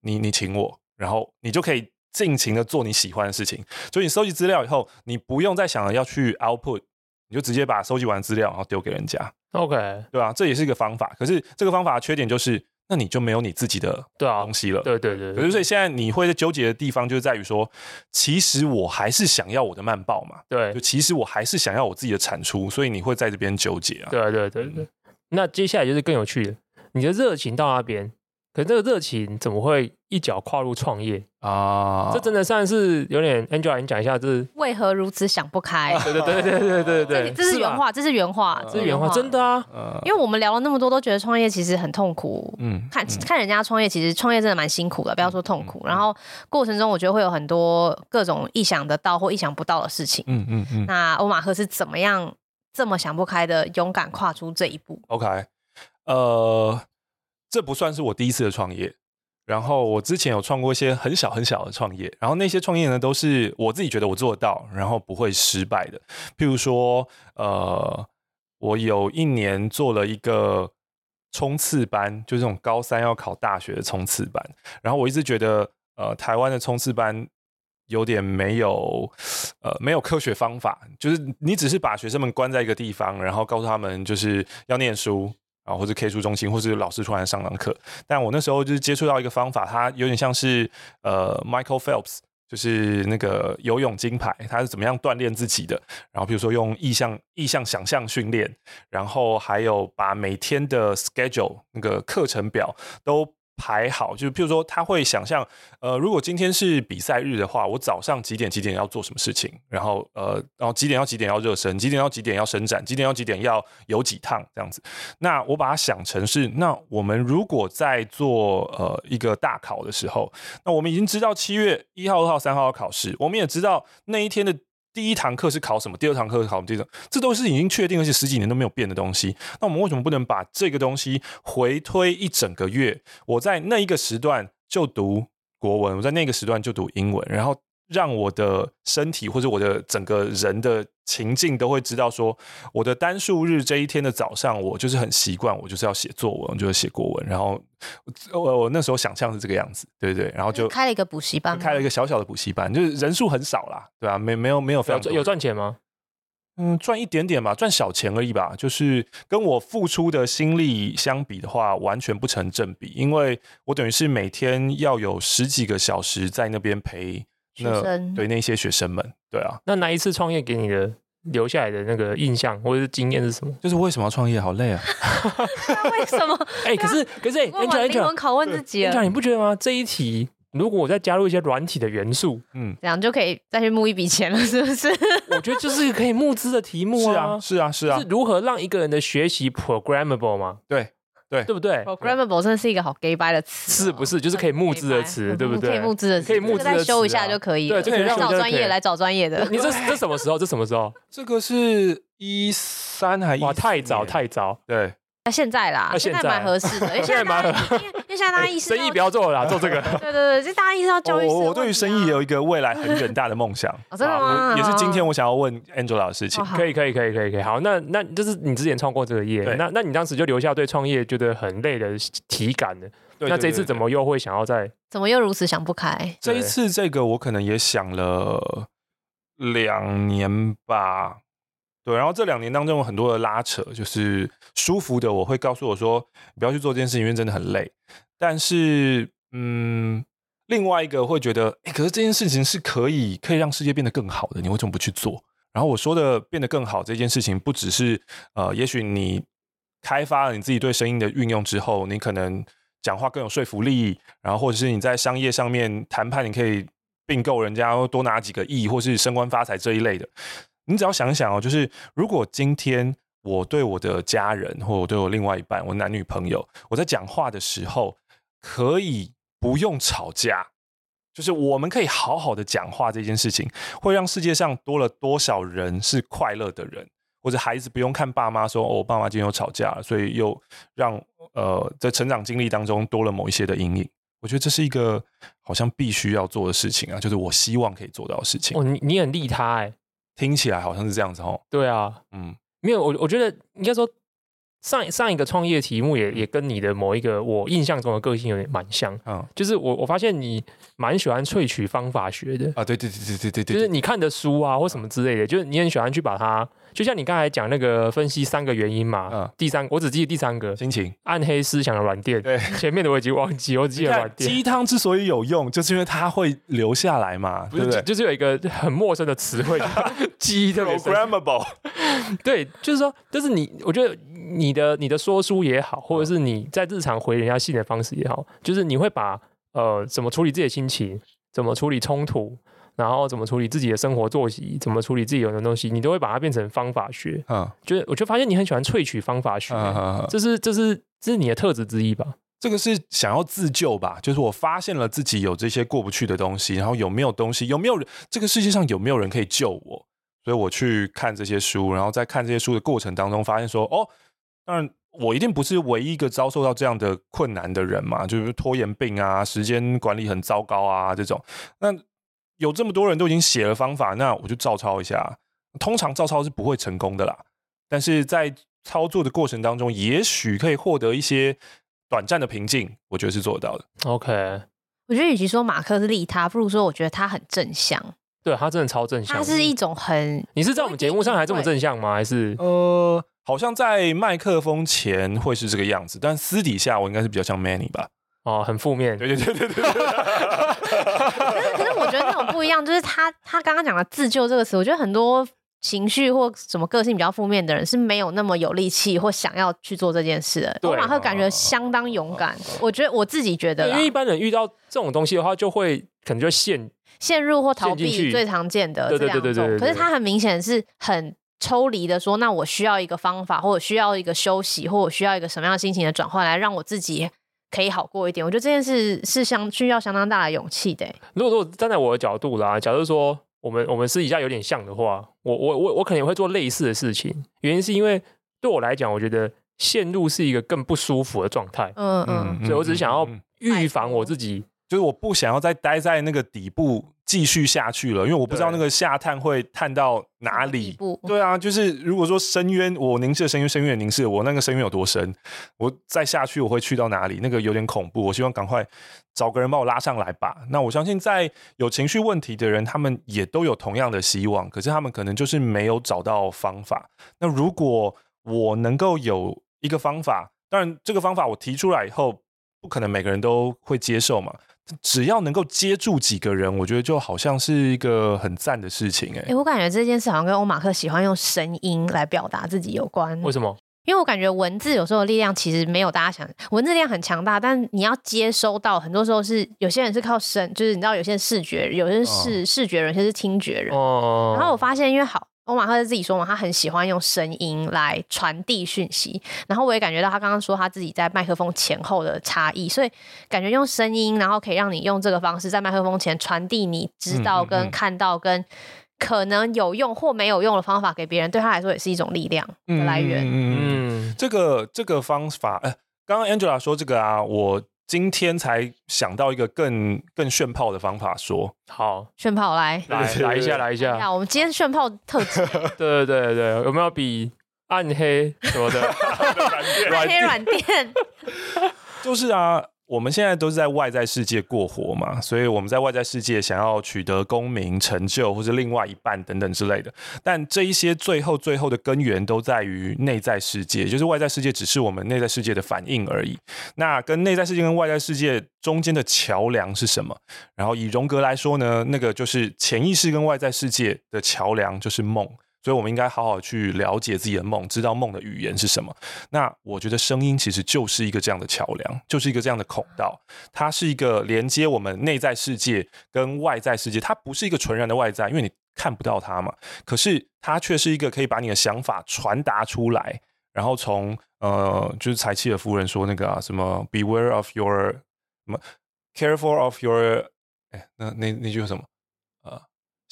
你你请我，然后你就可以。尽情的做你喜欢的事情，所以你收集资料以后，你不用再想着要去 output，你就直接把收集完资料然后丢给人家，OK，对吧？这也是一个方法。可是这个方法的缺点就是，那你就没有你自己的东西了。对对对。可是所以现在你会纠结的地方，就是在于说，其实我还是想要我的慢报嘛。对。就其实我还是想要我自己的产出，所以你会在这边纠结啊。对对对对。那接下来就是更有趣的，你的热情到那边。可是这个热情怎么会一脚跨入创业啊？这真的算是有点 Angela，你讲一下，这是为何如此想不开？[laughs] 对对对对对对对，这是原话，这是原话，这是原话，真的啊！因为我们聊了那么多，都觉得创业其实很痛苦。嗯，看看人家创业，其实创业真的蛮辛苦的，不要说痛苦。然后过程中，我觉得会有很多各种意想得到或意想不到的事情。嗯嗯嗯。那欧马赫是怎么样这么想不开的，勇敢跨出这一步？OK，呃。这不算是我第一次的创业，然后我之前有创过一些很小很小的创业，然后那些创业呢都是我自己觉得我做得到，然后不会失败的。譬如说，呃，我有一年做了一个冲刺班，就是这种高三要考大学的冲刺班，然后我一直觉得，呃，台湾的冲刺班有点没有，呃，没有科学方法，就是你只是把学生们关在一个地方，然后告诉他们就是要念书。啊，或者 K 书中心，或是老师出来上堂课。但我那时候就是接触到一个方法，它有点像是呃，Michael Phelps，就是那个游泳金牌，他是怎么样锻炼自己的。然后比如说用意向、意向想象训练，然后还有把每天的 schedule 那个课程表都。排好，就是譬如说，他会想象，呃，如果今天是比赛日的话，我早上几点几点要做什么事情，然后呃，然后几点要几点要热身，几点要几点要伸展，几点要几点要有几趟这样子。那我把它想成是，那我们如果在做呃一个大考的时候，那我们已经知道七月一号、二号、三号要考试，我们也知道那一天的。第一堂课是考什么？第二堂课是考什么？这种，这都是已经确定而且十几年都没有变的东西。那我们为什么不能把这个东西回推一整个月？我在那一个时段就读国文，我在那个时段就读英文，然后让我的身体或者我的整个人的情境都会知道说，我的单数日这一天的早上，我就是很习惯，我就是要写作文，就是写国文。然后我我那时候想象是这个样子，对对对，然后就开了一个补习班，开了一个小小的补习班，就是人数很少啦，对吧、啊？没没有没有非常有赚钱吗？嗯，赚一点点吧，赚小钱而已吧。就是跟我付出的心力相比的话，完全不成正比，因为我等于是每天要有十几个小时在那边陪。那学生对那些学生们，对啊，那哪一次创业给你的留下来的那个印象或者是经验是什么？就是为什么要创业？好累啊！为什么？[laughs] 哎、欸，可是可是，Angela Angela 拷问自己了你不觉得吗？这一题如果我再加入一些软体的元素，嗯，这样就可以再去募一笔钱了，是不是？[laughs] 我觉得就是一个可以募资的题目啊，是啊，是啊，是啊，是如何让一个人的学习 programmable 吗？对。对，对不对？Programmable 真的是一个好 gay bye 的词，是不是？就是可以募资的词，对不对？可以募资的词，可以募资的词，再修一下就可以。对，就可以找专业来找专业的。你这这什么时候？这什么时候？这个是一三还一？哇，太早太早。对，那现在啦，现在蛮合适的，因为现在 [laughs] 蛮，因为现在大家意识生意不要做了，做这个。对 [laughs] 对对，就大家意识到教育。我我对于生意也有一个未来很远大的梦想。真的吗？也是今天我想要问 Angela 的事情。可以可以可以可以可以。好，那那就是你之前创过这个业，那那你当时就留下对创业觉得很累的体感的。那这一次怎么又会想要再？怎么又如此想不开？这一次这个我可能也想了两年吧。对，然后这两年当中有很多的拉扯，就是舒服的我会告诉我说，不要去做这件事情，因为真的很累。但是，嗯，另外一个会觉得，哎，可是这件事情是可以可以让世界变得更好的，你为什么不去做？然后我说的变得更好这件事情，不只是呃，也许你开发了你自己对声音的运用之后，你可能讲话更有说服力，然后或者是你在商业上面谈判，你可以并购人家多拿几个亿，或是升官发财这一类的。你只要想想哦，就是如果今天我对我的家人，或我对我另外一半，我男女朋友，我在讲话的时候可以不用吵架，就是我们可以好好的讲话，这件事情会让世界上多了多少人是快乐的人，或者孩子不用看爸妈说哦，我爸妈今天又吵架了，所以又让呃在成长经历当中多了某一些的阴影。我觉得这是一个好像必须要做的事情啊，就是我希望可以做到的事情。哦，你你很利他哎。听起来好像是这样子哦。对啊，嗯，没有我，我觉得应该说上上一个创业题目也也跟你的某一个我印象中的个性有点蛮像，嗯，就是我我发现你蛮喜欢萃取方法学的。啊，对对对对对对对，就是你看的书啊或什么之类的，就是你很喜欢去把它。就像你刚才讲那个分析三个原因嘛，嗯，第三我只记得第三个心情。暗黑思想的软垫，对，前面的我已经忘记，我只记得软垫。鸡汤之所以有用，就是因为它会留下来嘛，对不对？就是有一个很陌生的词汇，[laughs] 鸡特别 programmable，对，就是说，就是你，我觉得你的你的说书也好，或者是你在日常回人家信的方式也好，就是你会把呃怎么处理自己的心情，怎么处理冲突。然后怎么处理自己的生活作息，怎么处理自己有的东西，你都会把它变成方法学。嗯，就是我就发现你很喜欢萃取方法学，嗯、这是这是这是你的特质之一吧？这个是想要自救吧？就是我发现了自己有这些过不去的东西，然后有没有东西，有没有人，这个世界上有没有人可以救我？所以我去看这些书，然后在看这些书的过程当中，发现说，哦，当然我一定不是唯一一个遭受到这样的困难的人嘛，就是拖延病啊，时间管理很糟糕啊这种，那。有这么多人都已经写了方法，那我就照抄一下。通常照抄是不会成功的啦，但是在操作的过程当中，也许可以获得一些短暂的平静。我觉得是做得到的。OK，我觉得与其说马克是利他，不如说我觉得他很正向。对，他真的超正向。他是一种很……你是在我们节目上还这么正向吗？还是呃，好像在麦克风前会是这个样子，但私底下我应该是比较像 Manny 吧。哦，很负面。对对对对对。可是可是，我觉得那种不一样，就是他他刚刚讲的自救这个词，我觉得很多情绪或什么个性比较负面的人是没有那么有力气或想要去做这件事的。欧马赫感觉相当勇敢，我觉得我自己觉得，因为一般人遇到这种东西的话，就会可能就陷陷入或逃避最常见的这两种。可是他很明显是很抽离的说，那我需要一个方法，或者需要一个休息，或者需要一个什么样心情的转换，来让我自己。可以好过一点，我觉得这件事是相需要相当大的勇气的。如果说站在我的角度啦，假如说我们我们私底下有点像的话，我我我我可能也会做类似的事情。原因是因为对我来讲，我觉得陷入是一个更不舒服的状态。嗯嗯，所以我只是想要预防我自己就是我不想要再待在那个底部继续下去了，因为我不知道那个下探会探到哪里。对啊，就是如果说深渊，我凝视的深渊，深渊也凝视我，那个深渊有多深？我再下去我会去到哪里？那个有点恐怖。我希望赶快找个人把我拉上来吧。那我相信，在有情绪问题的人，他们也都有同样的希望，可是他们可能就是没有找到方法。那如果我能够有一个方法，当然这个方法我提出来以后，不可能每个人都会接受嘛。只要能够接住几个人，我觉得就好像是一个很赞的事情哎、欸。哎、欸，我感觉这件事好像跟欧马克喜欢用声音来表达自己有关。为什么？因为我感觉文字有时候的力量其实没有大家想，文字力量很强大，但你要接收到，很多时候是有些人是靠声，就是你知道有些人视觉，有些人是视觉人，有些是听觉人。哦。然后我发现，因为好。欧马克自己说嘛，他很喜欢用声音来传递讯息，然后我也感觉到他刚刚说他自己在麦克风前后的差异，所以感觉用声音，然后可以让你用这个方式在麦克风前传递你知道跟看到跟可能有用或没有用的方法给别人，对他来说也是一种力量的来源。嗯，嗯，这个这个方法，呃，刚刚 Angela 说这个啊，我。今天才想到一个更更炫炮的方法说，好。炫炮来。来来一下来一下，我们今天炫炮特辑，[laughs] 对对对对，有没有比暗黑什么的？[laughs] [laughs] 暗黑软垫？就是啊。我们现在都是在外在世界过活嘛，所以我们在外在世界想要取得功名、成就，或者另外一半等等之类的。但这一些最后最后的根源都在于内在世界，就是外在世界只是我们内在世界的反应而已。那跟内在世界跟外在世界中间的桥梁是什么？然后以荣格来说呢，那个就是潜意识跟外在世界的桥梁就是梦。所以，我们应该好好去了解自己的梦，知道梦的语言是什么。那我觉得声音其实就是一个这样的桥梁，就是一个这样的孔道。它是一个连接我们内在世界跟外在世界。它不是一个纯然的外在，因为你看不到它嘛。可是它却是一个可以把你的想法传达出来，然后从呃，就是柴契尔夫人说那个啊，什么 “Beware of your 什么 careful of your”，哎，那那那句什么？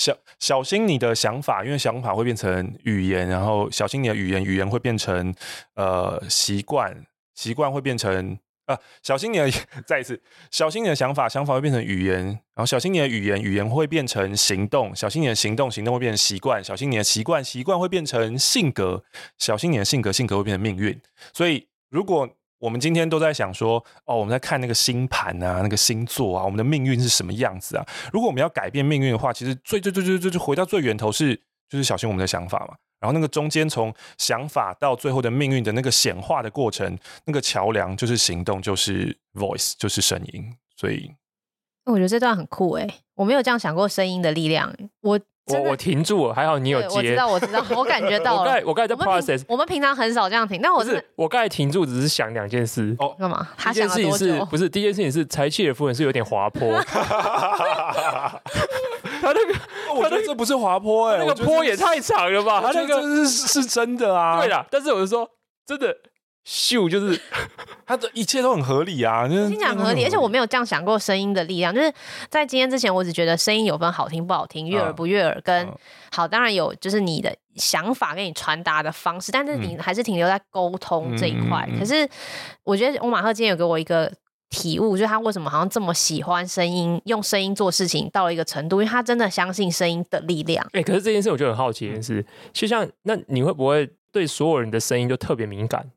小小心你的想法，因为想法会变成语言，然后小心你的语言，语言会变成呃习惯，习惯会变成啊、小心你的再一次，小心你的想法，想法会变成语言，然后小心你的语言，语言会变成行动，小心你的行动，行动会变成习惯，小心你的习惯，习惯会变成性格，小心你的性格，性格会变成命运。所以如果我们今天都在想说，哦，我们在看那个星盘啊，那个星座啊，我们的命运是什么样子啊？如果我们要改变命运的话，其实最最最最最最回到最源头是，就是小心我们的想法嘛。然后那个中间从想法到最后的命运的那个显化的过程，那个桥梁就是行动，就是 voice，就是声音。所以，我觉得这段很酷诶，我没有这样想过声音的力量，我。我我停住了，还好你有接。我知道，我知道，我感觉到了。我刚才我刚才在 process，我们平常很少这样停，但我是我刚才停住，只是想两件事。哦，干嘛？第一件事情是不是？第一件事情是柴契尔夫人是有点滑坡。[laughs] 他那个，[laughs] 我觉得这不是滑坡哎，那个坡也太长了吧？他那个是是真的啊。对啦，但是我是说真的。秀就是 [laughs] 他的一切都很合理啊，听起来很合理，而且我没有这样想过声音的力量。就是在今天之前，我只觉得声音有分好听不好听、悦耳不悦耳，跟好当然有就是你的想法跟你传达的方式，但是你还是停留在沟通这一块。可是我觉得欧马赫今天有给我一个体悟，就是他为什么好像这么喜欢声音，用声音做事情到了一个程度，因为他真的相信声音的力量。哎，可是这件事我就很好奇的是，就像那你会不会对所有人的声音就特别敏感？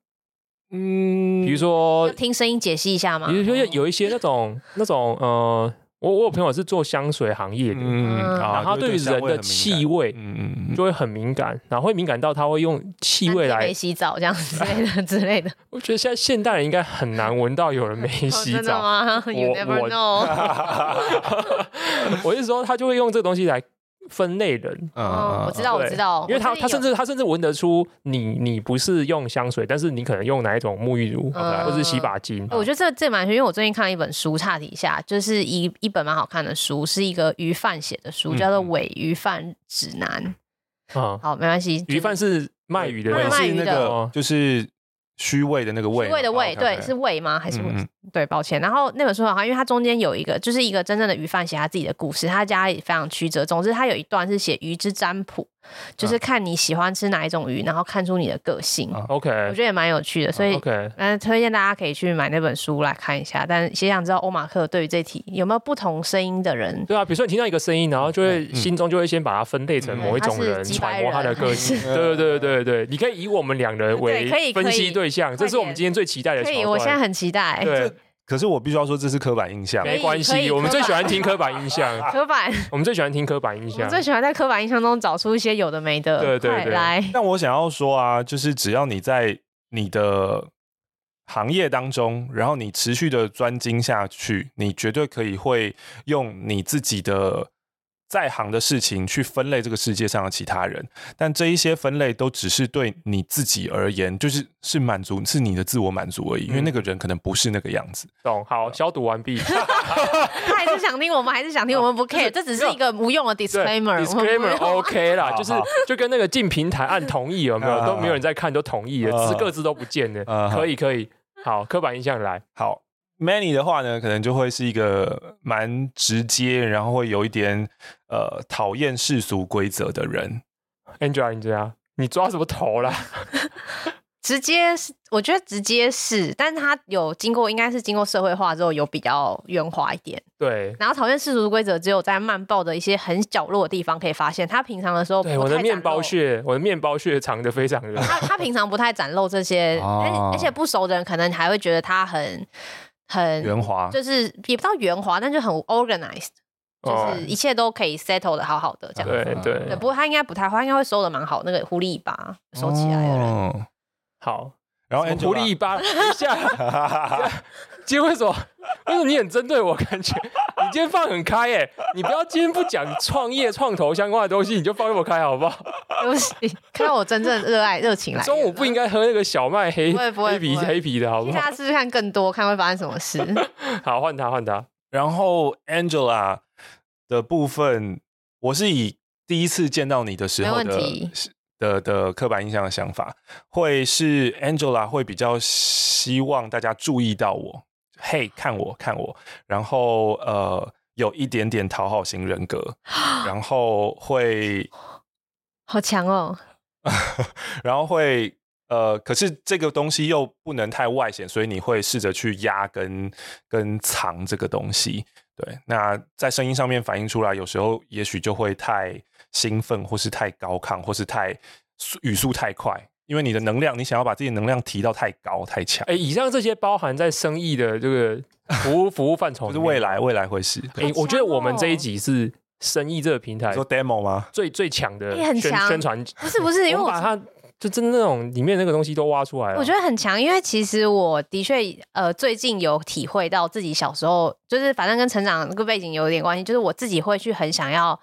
嗯，比如说听声音解析一下嘛。比如说有一些那种 [laughs] 那种呃，我我有朋友是做香水行业的，嗯，然后他对于人的气味，嗯嗯就会很敏感，然后会敏感到他会用气味来没洗澡这样子之类的之类的。[laughs] 我觉得现在现代人应该很难闻到有人没洗澡。真的吗？[laughs] You never know。我是说，他就会用这个东西来。分类人，嗯，我知道，我知道，因为他他甚至他甚至闻得出你你不是用香水，但是你可能用哪一种沐浴乳或者是洗发精。我觉得这这蛮，因为我最近看了一本书，差底下，就是一一本蛮好看的书，是一个鱼贩写的书，叫做《伪鱼贩指南》。嗯，好，没关系。鱼贩是卖鱼的，卖鱼的，就是虚伪的那个伪，虚伪的伪，对，是伪吗？还是对，抱歉。然后那本书好像，因为它中间有一个，就是一个真正的鱼贩写他自己的故事，他家里非常曲折。总之，他有一段是写鱼之占卜，就是看你喜欢吃哪一种鱼，然后看出你的个性。OK，我觉得也蛮有趣的，所以 OK，嗯，推荐大家可以去买那本书来看一下。但也想知道欧马克对于这题有没有不同声音的人？对啊，比如说你听到一个声音，然后就会心中就会先把它分类成某一种人，揣摩他的个性。对对对对对，你可以以我们两人 [laughs] 为分析对象，这是我们今天最期待的。可以，我现在很期待。对。可是我必须要说，这是刻板印象。没关系，我们最喜欢听刻板印象。[laughs] 刻板，我们最喜欢听刻板印象。最喜欢在刻板印象中找出一些有的没的。对对对。来，但我想要说啊，就是只要你在你的行业当中，然后你持续的专精下去，你绝对可以会用你自己的。在行的事情去分类这个世界上的其他人，但这一些分类都只是对你自己而言，就是是满足是你的自我满足而已，因为那个人可能不是那个样子。懂？好，消毒完毕。[laughs] 他还是想听，我们还是想听，我们不 care，[laughs] 这只是一个无用的 disclaimer。disclaimer OK 啦，就是 [laughs] 就跟那个进平台按同意有没有？都没有人在看，都同意了，只是各自都不见了。可以可以，好，刻板印象来，好。Manny 的话呢，可能就会是一个蛮直接，然后会有一点呃讨厌世俗规则的人。Angela，你这样，你抓什么头啦？[laughs] 直接是，我觉得直接是，但是他有经过，应该是经过社会化之后，有比较圆滑一点。对。然后讨厌世俗规则，只有在漫报的一些很角落的地方可以发现。他平常的时候，对我的面包屑，我的面包屑藏的非常的。他他平常不太展露这些，[laughs] 哦、而且不熟的人可能还会觉得他很。很圆滑，就是也不知道圆滑，但就很 organized，就是一切都可以 settle 的好好的这样子。对对，对。不过他应该不太坏，他应该会收的蛮好。那个狐狸尾巴收起来的人，哦、好。然后狐狸尾巴一下。[laughs] 今天为什么？为什么你很针对我？感觉你今天放很开耶！你不要今天不讲创业创投相关的东西，你就放那么开好不好？[laughs] 对不起，看到我真正热爱热情来。中午不应该喝那个小麦黑不会不会黑啤黑啤的好不好？大家试试看更多，看会发生什么事。[laughs] 好，换他换他。然后 Angela 的部分，我是以第一次见到你的时候的的的刻板印象的想法，会是 Angela 会比较希望大家注意到我。嘿，看我，看我，然后呃，有一点点讨好型人格，[gasps] 然后会好强哦，[laughs] 然后会呃，可是这个东西又不能太外显，所以你会试着去压跟跟藏这个东西。对，那在声音上面反映出来，有时候也许就会太兴奋，或是太高亢，或是太语速太快。因为你的能量，你想要把自己的能量提到太高太强。哎，以上这些包含在生意的这个服务 [laughs] 服务范畴，就是未来未来会是。哎，我觉得我们这一集是生意这个平台做 demo 吗？最最强的宣宣传，不是不是，因为我把它就真的那种里面那个东西都挖出来了。我觉得很强，因为其实我的确呃最近有体会到自己小时候，就是反正跟成长那个背景有点关系，就是我自己会去很想要。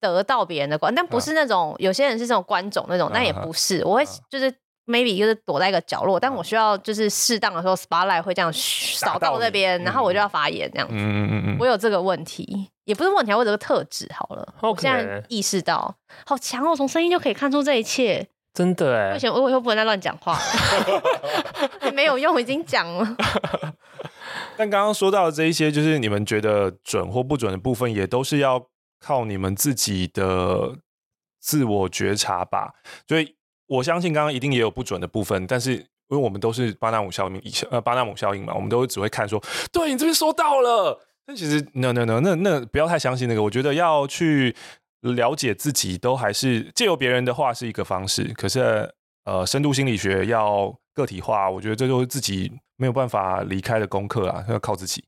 得到别人的关，但不是那种、啊、有些人是这种观众那种，但也不是。啊、我会就是 maybe 就是躲在一个角落，啊、但我需要就是适当的时候 spotlight 会这样扫到那边，然后我就要发言这样子。嗯嗯嗯，我有这个问题，也不是问题，我有这个特质。好了现在意识到，好强哦！从声音就可以看出这一切，真的哎。而且我以后不能再乱讲话了，[laughs] 没有用，已经讲了。[laughs] 但刚刚说到的这一些，就是你们觉得准或不准的部分，也都是要。靠你们自己的自我觉察吧，所以我相信刚刚一定也有不准的部分，但是因为我们都是巴纳姆效应，呃，巴纳姆效应嘛，我们都只会看说，对你这边说到了，但其实 no no no，那那不要太相信那个，我觉得要去了解自己，都还是借由别人的话是一个方式，可是呃，深度心理学要个体化，我觉得这都是自己没有办法离开的功课啊，要靠自己。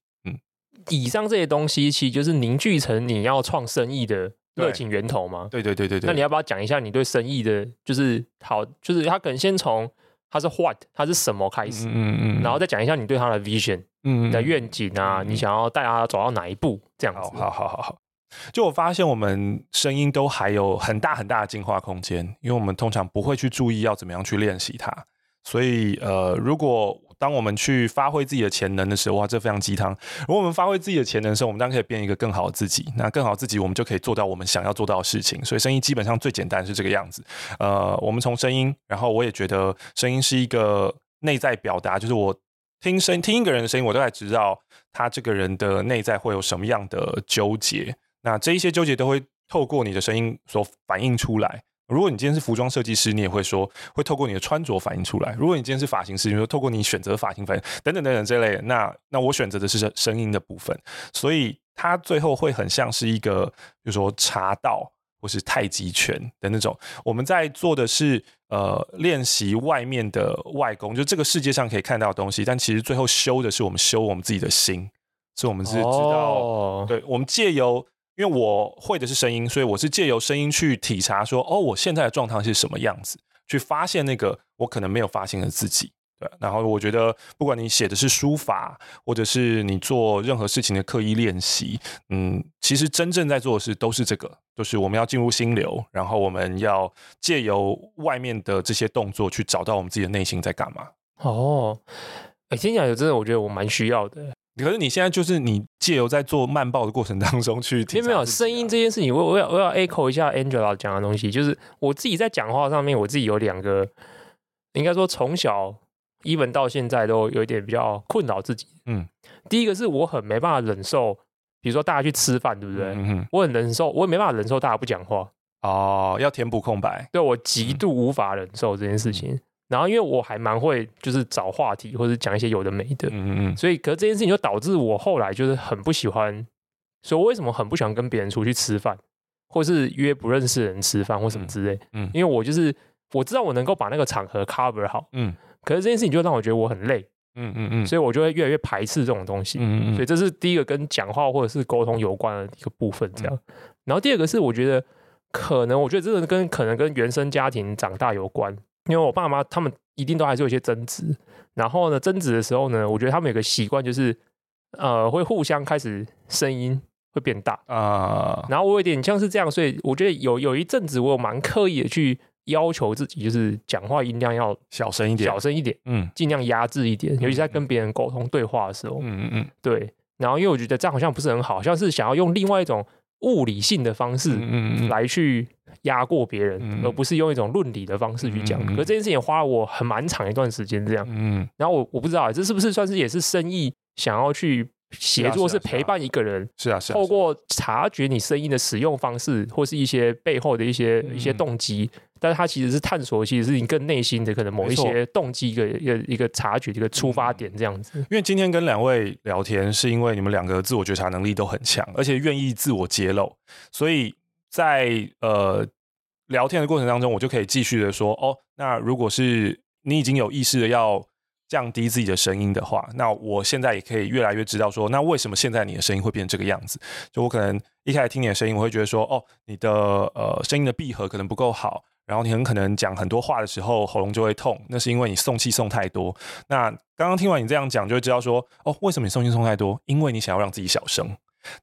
以上这些东西，其实就是凝聚成你要创生意的热情源头嘛？对对对对对。那你要不要讲一下你对生意的，就是好，就是他可能先从他是 what，他是什么开始，嗯嗯，嗯然后再讲一下你对他的 vision，嗯，你的愿景啊，嗯、你想要带他走到哪一步，这样子。好好好好。就我发现，我们声音都还有很大很大的进化空间，因为我们通常不会去注意要怎么样去练习它，所以呃，如果当我们去发挥自己的潜能的时候，哇，这非常鸡汤。如果我们发挥自己的潜能的时候，我们当然可以变一个更好的自己。那更好自己，我们就可以做到我们想要做到的事情。所以声音基本上最简单是这个样子。呃，我们从声音，然后我也觉得声音是一个内在表达，就是我听声听一个人的声音，我都还知道他这个人的内在会有什么样的纠结。那这一些纠结都会透过你的声音所反映出来。如果你今天是服装设计师，你也会说会透过你的穿着反映出来；如果你今天是发型师，你说透过你选择发型反映等等等等这类的。那那我选择的是声音的部分，所以它最后会很像是一个，比如说茶道或是太极拳的那种。我们在做的是呃练习外面的外功，就这个世界上可以看到的东西，但其实最后修的是我们修我们自己的心，所以我们是知道，哦、对，我们借由。因为我会的是声音，所以我是借由声音去体察说，哦，我现在的状态是什么样子，去发现那个我可能没有发现的自己。对，然后我觉得，不管你写的是书法，或者是你做任何事情的刻意练习，嗯，其实真正在做的事都是这个，就是我们要进入心流，然后我们要借由外面的这些动作去找到我们自己的内心在干嘛。哦，哎，听起来真的，我觉得我蛮需要的。可是你现在就是你借由在做慢报的过程当中去 [laughs] 听，没有声音这件事情，我我要我要 echo 一下 Angela 讲的东西，就是我自己在讲话上面，我自己有两个，应该说从小 even 到现在都有一点比较困扰自己。嗯，第一个是我很没办法忍受，比如说大家去吃饭，对不对？嗯哼，我很忍受，我也没办法忍受大家不讲话。哦，要填补空白，对，我极度无法忍受这件事情。嗯然后，因为我还蛮会，就是找话题或者讲一些有的没的，嗯嗯，所以，可是这件事情就导致我后来就是很不喜欢，所以我为什么很不喜欢跟别人出去吃饭，或是约不认识的人吃饭或什么之类，嗯，嗯，因为我就是我知道我能够把那个场合 cover 好，嗯，可是这件事情就让我觉得我很累，嗯嗯嗯，所以我就会越来越排斥这种东西，嗯嗯，所以这是第一个跟讲话或者是沟通有关的一个部分，这样。然后第二个是我觉得可能，我觉得这个跟可能跟原生家庭长大有关。因为我爸妈他们一定都还是有一些争执，然后呢，争执的时候呢，我觉得他们有个习惯就是，呃，会互相开始声音会变大啊。然后我有点像是这样，所以我觉得有有一阵子我有蛮刻意的去要求自己，就是讲话音量要小声一点，小声一点，嗯，尽量压制一点，尤其在跟别人沟通对话的时候，嗯嗯嗯，对。然后因为我觉得这样好像不是很好，像是想要用另外一种物理性的方式，来去。压过别人，嗯、而不是用一种论理的方式去讲。嗯、可这件事情也花了我很蛮长一段时间，这样。嗯，然后我我不知道，这是不是算是也是生意想要去协作，是陪伴一个人？是啊，是啊。透过察觉你声音的使用方式，或是一些背后的一些、嗯、一些动机，但是它其实是探索，其实是你更内心的可能某一些动机，一个一个一个察觉，一个出发点这样子。因为今天跟两位聊天，是因为你们两个自我觉察能力都很强，而且愿意自我揭露，所以。在呃聊天的过程当中，我就可以继续的说哦，那如果是你已经有意识的要降低自己的声音的话，那我现在也可以越来越知道说，那为什么现在你的声音会变成这个样子？就我可能一开始听你的声音，我会觉得说，哦，你的呃声音的闭合可能不够好，然后你很可能讲很多话的时候喉咙就会痛，那是因为你送气送太多。那刚刚听完你这样讲，就会知道说，哦，为什么你送气送太多？因为你想要让自己小声。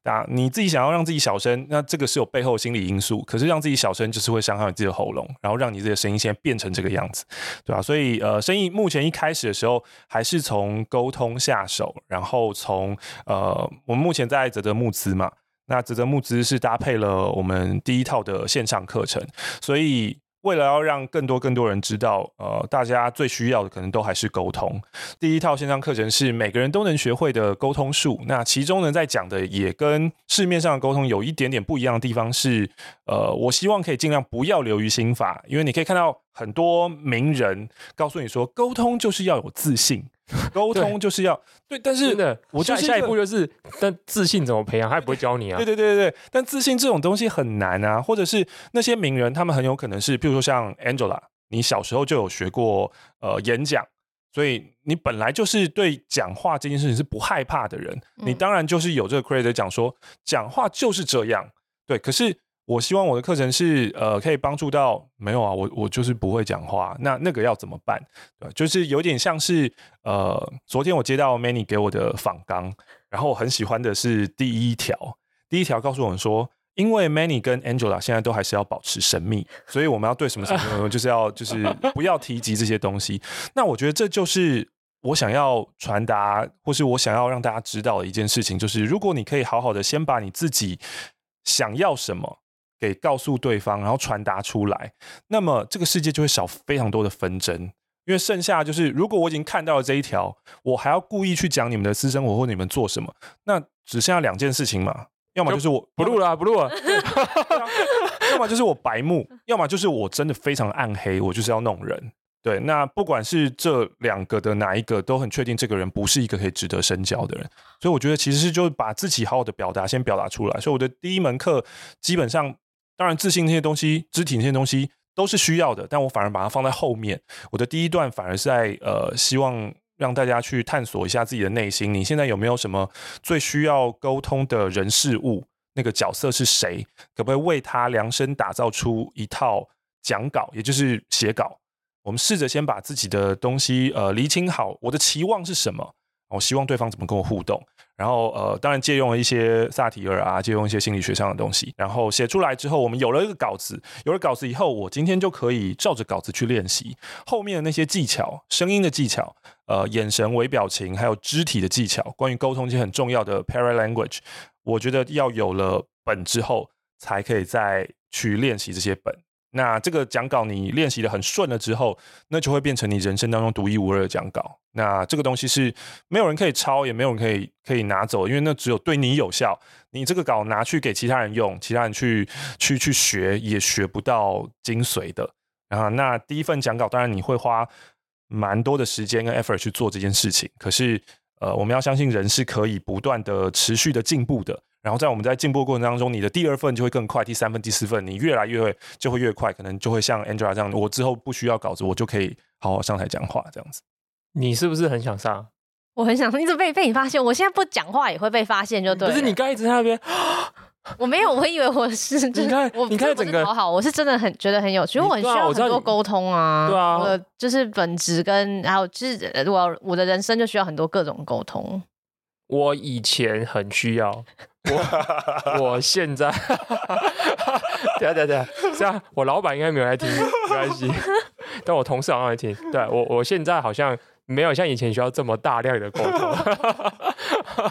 那你自己想要让自己小声，那这个是有背后心理因素。可是让自己小声，就是会伤害你自己的喉咙，然后让你自己的声音现在变成这个样子，对吧？所以呃，生意目前一开始的时候，还是从沟通下手，然后从呃，我们目前在啧啧募资嘛，那啧啧募资是搭配了我们第一套的线上课程，所以。为了要让更多更多人知道，呃，大家最需要的可能都还是沟通。第一套线上课程是每个人都能学会的沟通术。那其中呢，在讲的也跟市面上的沟通有一点点不一样的地方是，呃，我希望可以尽量不要流于心法，因为你可以看到很多名人告诉你说，沟通就是要有自信。[laughs] 沟通就是要对，对，但是我下下一步就是，但自信怎么培养？他也不会教你啊。对对对对对，但自信这种东西很难啊。或者是那些名人，他们很有可能是，譬如说像 Angela，你小时候就有学过呃演讲，所以你本来就是对讲话这件事情是不害怕的人，你当然就是有这个 credit 讲说讲话就是这样。对，可是。我希望我的课程是呃可以帮助到没有啊，我我就是不会讲话，那那个要怎么办？对，就是有点像是呃，昨天我接到 Manny 给我的访纲，然后我很喜欢的是第一条，第一条告诉我们说，因为 Manny 跟 Angela 现在都还是要保持神秘，所以我们要对什么什么什么，就是要就是不要提及这些东西。那我觉得这就是我想要传达，或是我想要让大家知道的一件事情，就是如果你可以好好的先把你自己想要什么。给告诉对方，然后传达出来，那么这个世界就会少非常多的纷争。因为剩下就是如果我已经看到了这一条，我还要故意去讲你们的私生活或你们做什么，那只剩下两件事情嘛，要么就是我不录了，不录了，[laughs] 要么就是我白目，要么就是我真的非常暗黑，我就是要弄人。对，那不管是这两个的哪一个，都很确定这个人不是一个可以值得深交的人。所以我觉得其实是就是把自己好好的表达，先表达出来。所以我的第一门课基本上，当然自信那些东西、肢体那些东西都是需要的，但我反而把它放在后面。我的第一段反而是在呃，希望让大家去探索一下自己的内心。你现在有没有什么最需要沟通的人事物？那个角色是谁？可不可以为他量身打造出一套讲稿，也就是写稿？我们试着先把自己的东西呃厘清好，我的期望是什么？我希望对方怎么跟我互动？然后呃，当然借用了一些萨提尔啊，借用一些心理学上的东西，然后写出来之后，我们有了一个稿子，有了稿子以后，我今天就可以照着稿子去练习后面的那些技巧，声音的技巧，呃，眼神、微表情，还有肢体的技巧，关于沟通一些很重要的 paralanguage，我觉得要有了本之后，才可以再去练习这些本。那这个讲稿你练习的很顺了之后，那就会变成你人生当中独一无二的讲稿。那这个东西是没有人可以抄，也没有人可以可以拿走，因为那只有对你有效。你这个稿拿去给其他人用，其他人去去去学也学不到精髓的。啊那第一份讲稿，当然你会花蛮多的时间跟 effort 去做这件事情。可是呃，我们要相信人是可以不断的持续的进步的。然后在我们在进步的过程当中，你的第二份就会更快，第三份、第四份，你越来越会就会越快，可能就会像 Angela 这样，我之后不需要稿子，我就可以好好上台讲话这样子。你是不是很想上？我很想，你怎么被被你发现？我现在不讲话也会被发现，就对。不是你刚一直在那边，我没有，我以为我是。[laughs] 你看，我你看整个好好，我是真的很觉得很有趣，因为我很需要很多沟通啊。对啊，我的就是本职跟还有就是我我的人生就需要很多各种沟通。我以前很需要，我我现在，等下等下这样我老板应该没有来听，没关系，但我同事好像来听。对我我现在好像没有像以前需要这么大量的沟通，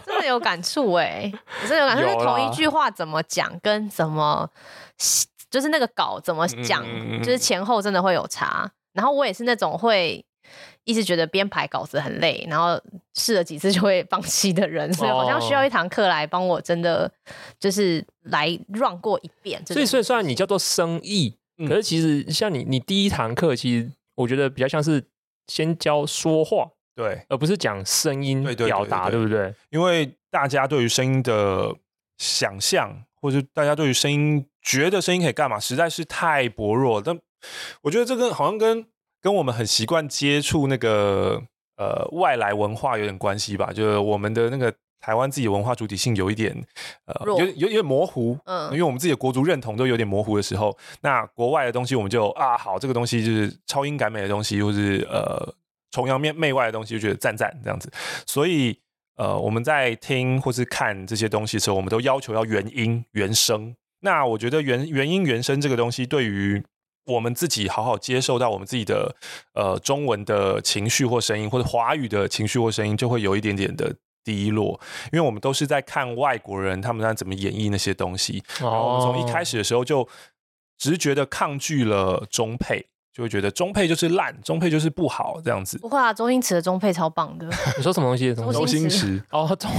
真的有感触哎，真的有感触，就是同一句话怎么讲跟怎么，就是那个稿怎么讲，嗯、就是前后真的会有差。然后我也是那种会。一直觉得编排稿子很累，然后试了几次就会放弃的人，所以好像需要一堂课来帮我，真的就是来 run 过一遍。所以，所以虽然你叫做生意，嗯、可是其实像你，你第一堂课，其实我觉得比较像是先教说话，对，而不是讲声音表达，对不对？因为大家对于声音的想象，或者大家对于声音觉得声音可以干嘛，实在是太薄弱。但我觉得这个好像跟跟我们很习惯接触那个呃外来文化有点关系吧，就是我们的那个台湾自己的文化主体性有一点呃有有有点模糊，嗯，因为我们自己的国族认同都有点模糊的时候，那国外的东西我们就啊好，这个东西就是超英赶美的东西，或是呃崇洋媚媚外的东西，就觉得赞赞这样子，所以呃我们在听或是看这些东西的时候，我们都要求要原音原声。那我觉得原原音原声这个东西对于我们自己好好接受到我们自己的呃中文的情绪或声音，或者华语的情绪或声音，就会有一点点的低落，因为我们都是在看外国人他们在怎么演绎那些东西，然后我们从一开始的时候就直觉的抗拒了中配。就会觉得中配就是烂，中配就是不好这样子。不会啊，周星驰的中配超棒的。[laughs] 你说什么东西？周星驰哦，中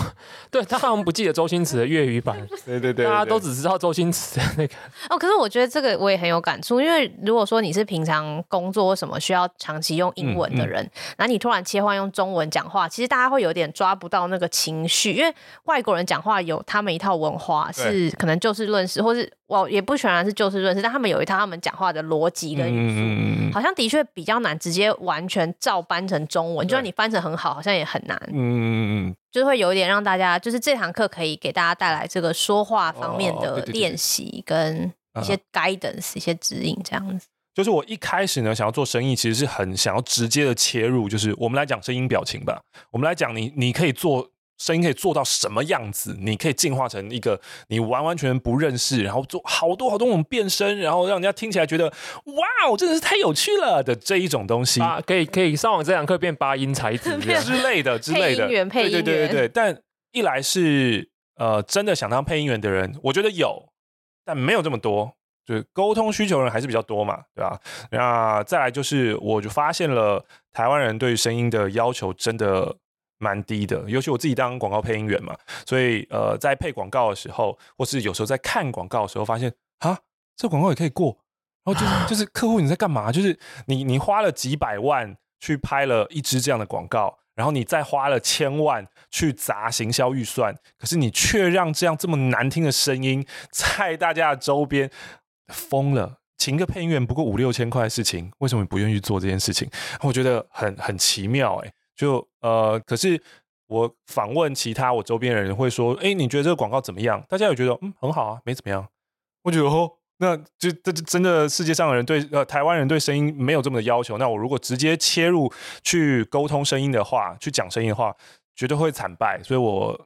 对他好像不记得周星驰的粤语版。[laughs] 对对对，大家都只知道周星驰的那个。哦，可是我觉得这个我也很有感触，因为如果说你是平常工作或什么需要长期用英文的人，嗯嗯、那你突然切换用中文讲话，其实大家会有点抓不到那个情绪，因为外国人讲话有他们一套文化，是可能就事论事，或是。我也不全然是就事论事，但他们有一套他们讲话的逻辑跟语速，嗯、好像的确比较难直接完全照搬成中文。就算你翻成很好，好像也很难。嗯，就是会有一点让大家，就是这堂课可以给大家带来这个说话方面的练习跟一些 guidance、一些指引，这样子。就是我一开始呢，想要做生意，其实是很想要直接的切入，就是我们来讲声音表情吧，我们来讲你，你可以做。声音可以做到什么样子？你可以进化成一个你完完全全不认识，然后做好多好多种变声，然后让人家听起来觉得哇，真的是太有趣了的这一种东西。[laughs] 啊，可以可以上网这堂课变八音才子之类的之类的。配音员，配音员，对对对对。但一来是呃，真的想当配音员的人，我觉得有，但没有这么多。就是沟通需求人还是比较多嘛，对吧？那再来就是，我就发现了台湾人对声音的要求真的蛮低的，尤其我自己当广告配音员嘛，所以呃，在配广告的时候，或是有时候在看广告的时候，发现啊，这广告也可以过，然后就是就是客户你在干嘛？就是你你花了几百万去拍了一支这样的广告。然后你再花了千万去砸行销预算，可是你却让这样这么难听的声音在大家的周边疯了。请个配音员不过五六千块的事情，为什么你不愿意做这件事情？我觉得很很奇妙哎。就呃，可是我访问其他我周边的人会说，哎，你觉得这个广告怎么样？大家也觉得嗯很好啊，没怎么样。我觉得哦。那就这这真的世界上的人对呃台湾人对声音没有这么的要求。那我如果直接切入去沟通声音的话，去讲声音的话，绝对会惨败。所以我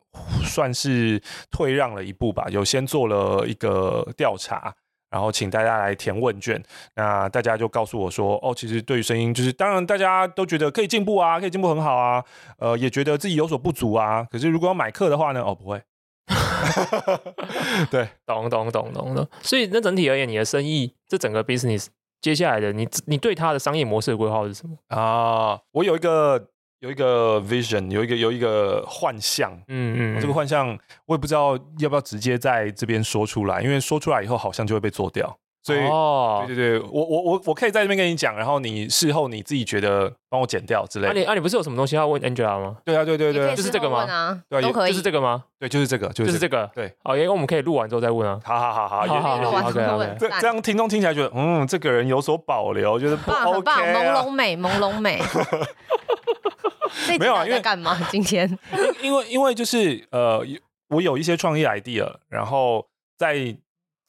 算是退让了一步吧，有先做了一个调查，然后请大家来填问卷。那大家就告诉我说，哦，其实对于声音，就是当然大家都觉得可以进步啊，可以进步很好啊，呃，也觉得自己有所不足啊。可是如果要买课的话呢，哦，不会。[laughs] 对，懂懂懂懂懂。所以那整体而言，你的生意这整个 business 接下来的你你对它的商业模式的规划是什么啊？我有一个有一个 vision，有一个有一个幻象。嗯嗯，这个幻象我也不知道要不要直接在这边说出来，因为说出来以后好像就会被做掉。所以，哦，对对对，我我我我可以在这边跟你讲，然后你事后你自己觉得帮我剪掉之类的。啊，你啊，你不是有什么东西要问 Angela 吗？对啊，对对对，就是这个吗？对，都可以，就是这个吗？对，就是这个，就是这个。对，好，因为我们可以录完之后再问啊。好好好好，录完之后问。这这样听众听起来觉得，嗯，这个人有所保留，觉得不 OK。很棒，朦胧美，朦胧美。没有啊，因为干嘛？今天？因为因为就是呃，我有一些创意 idea，然后在。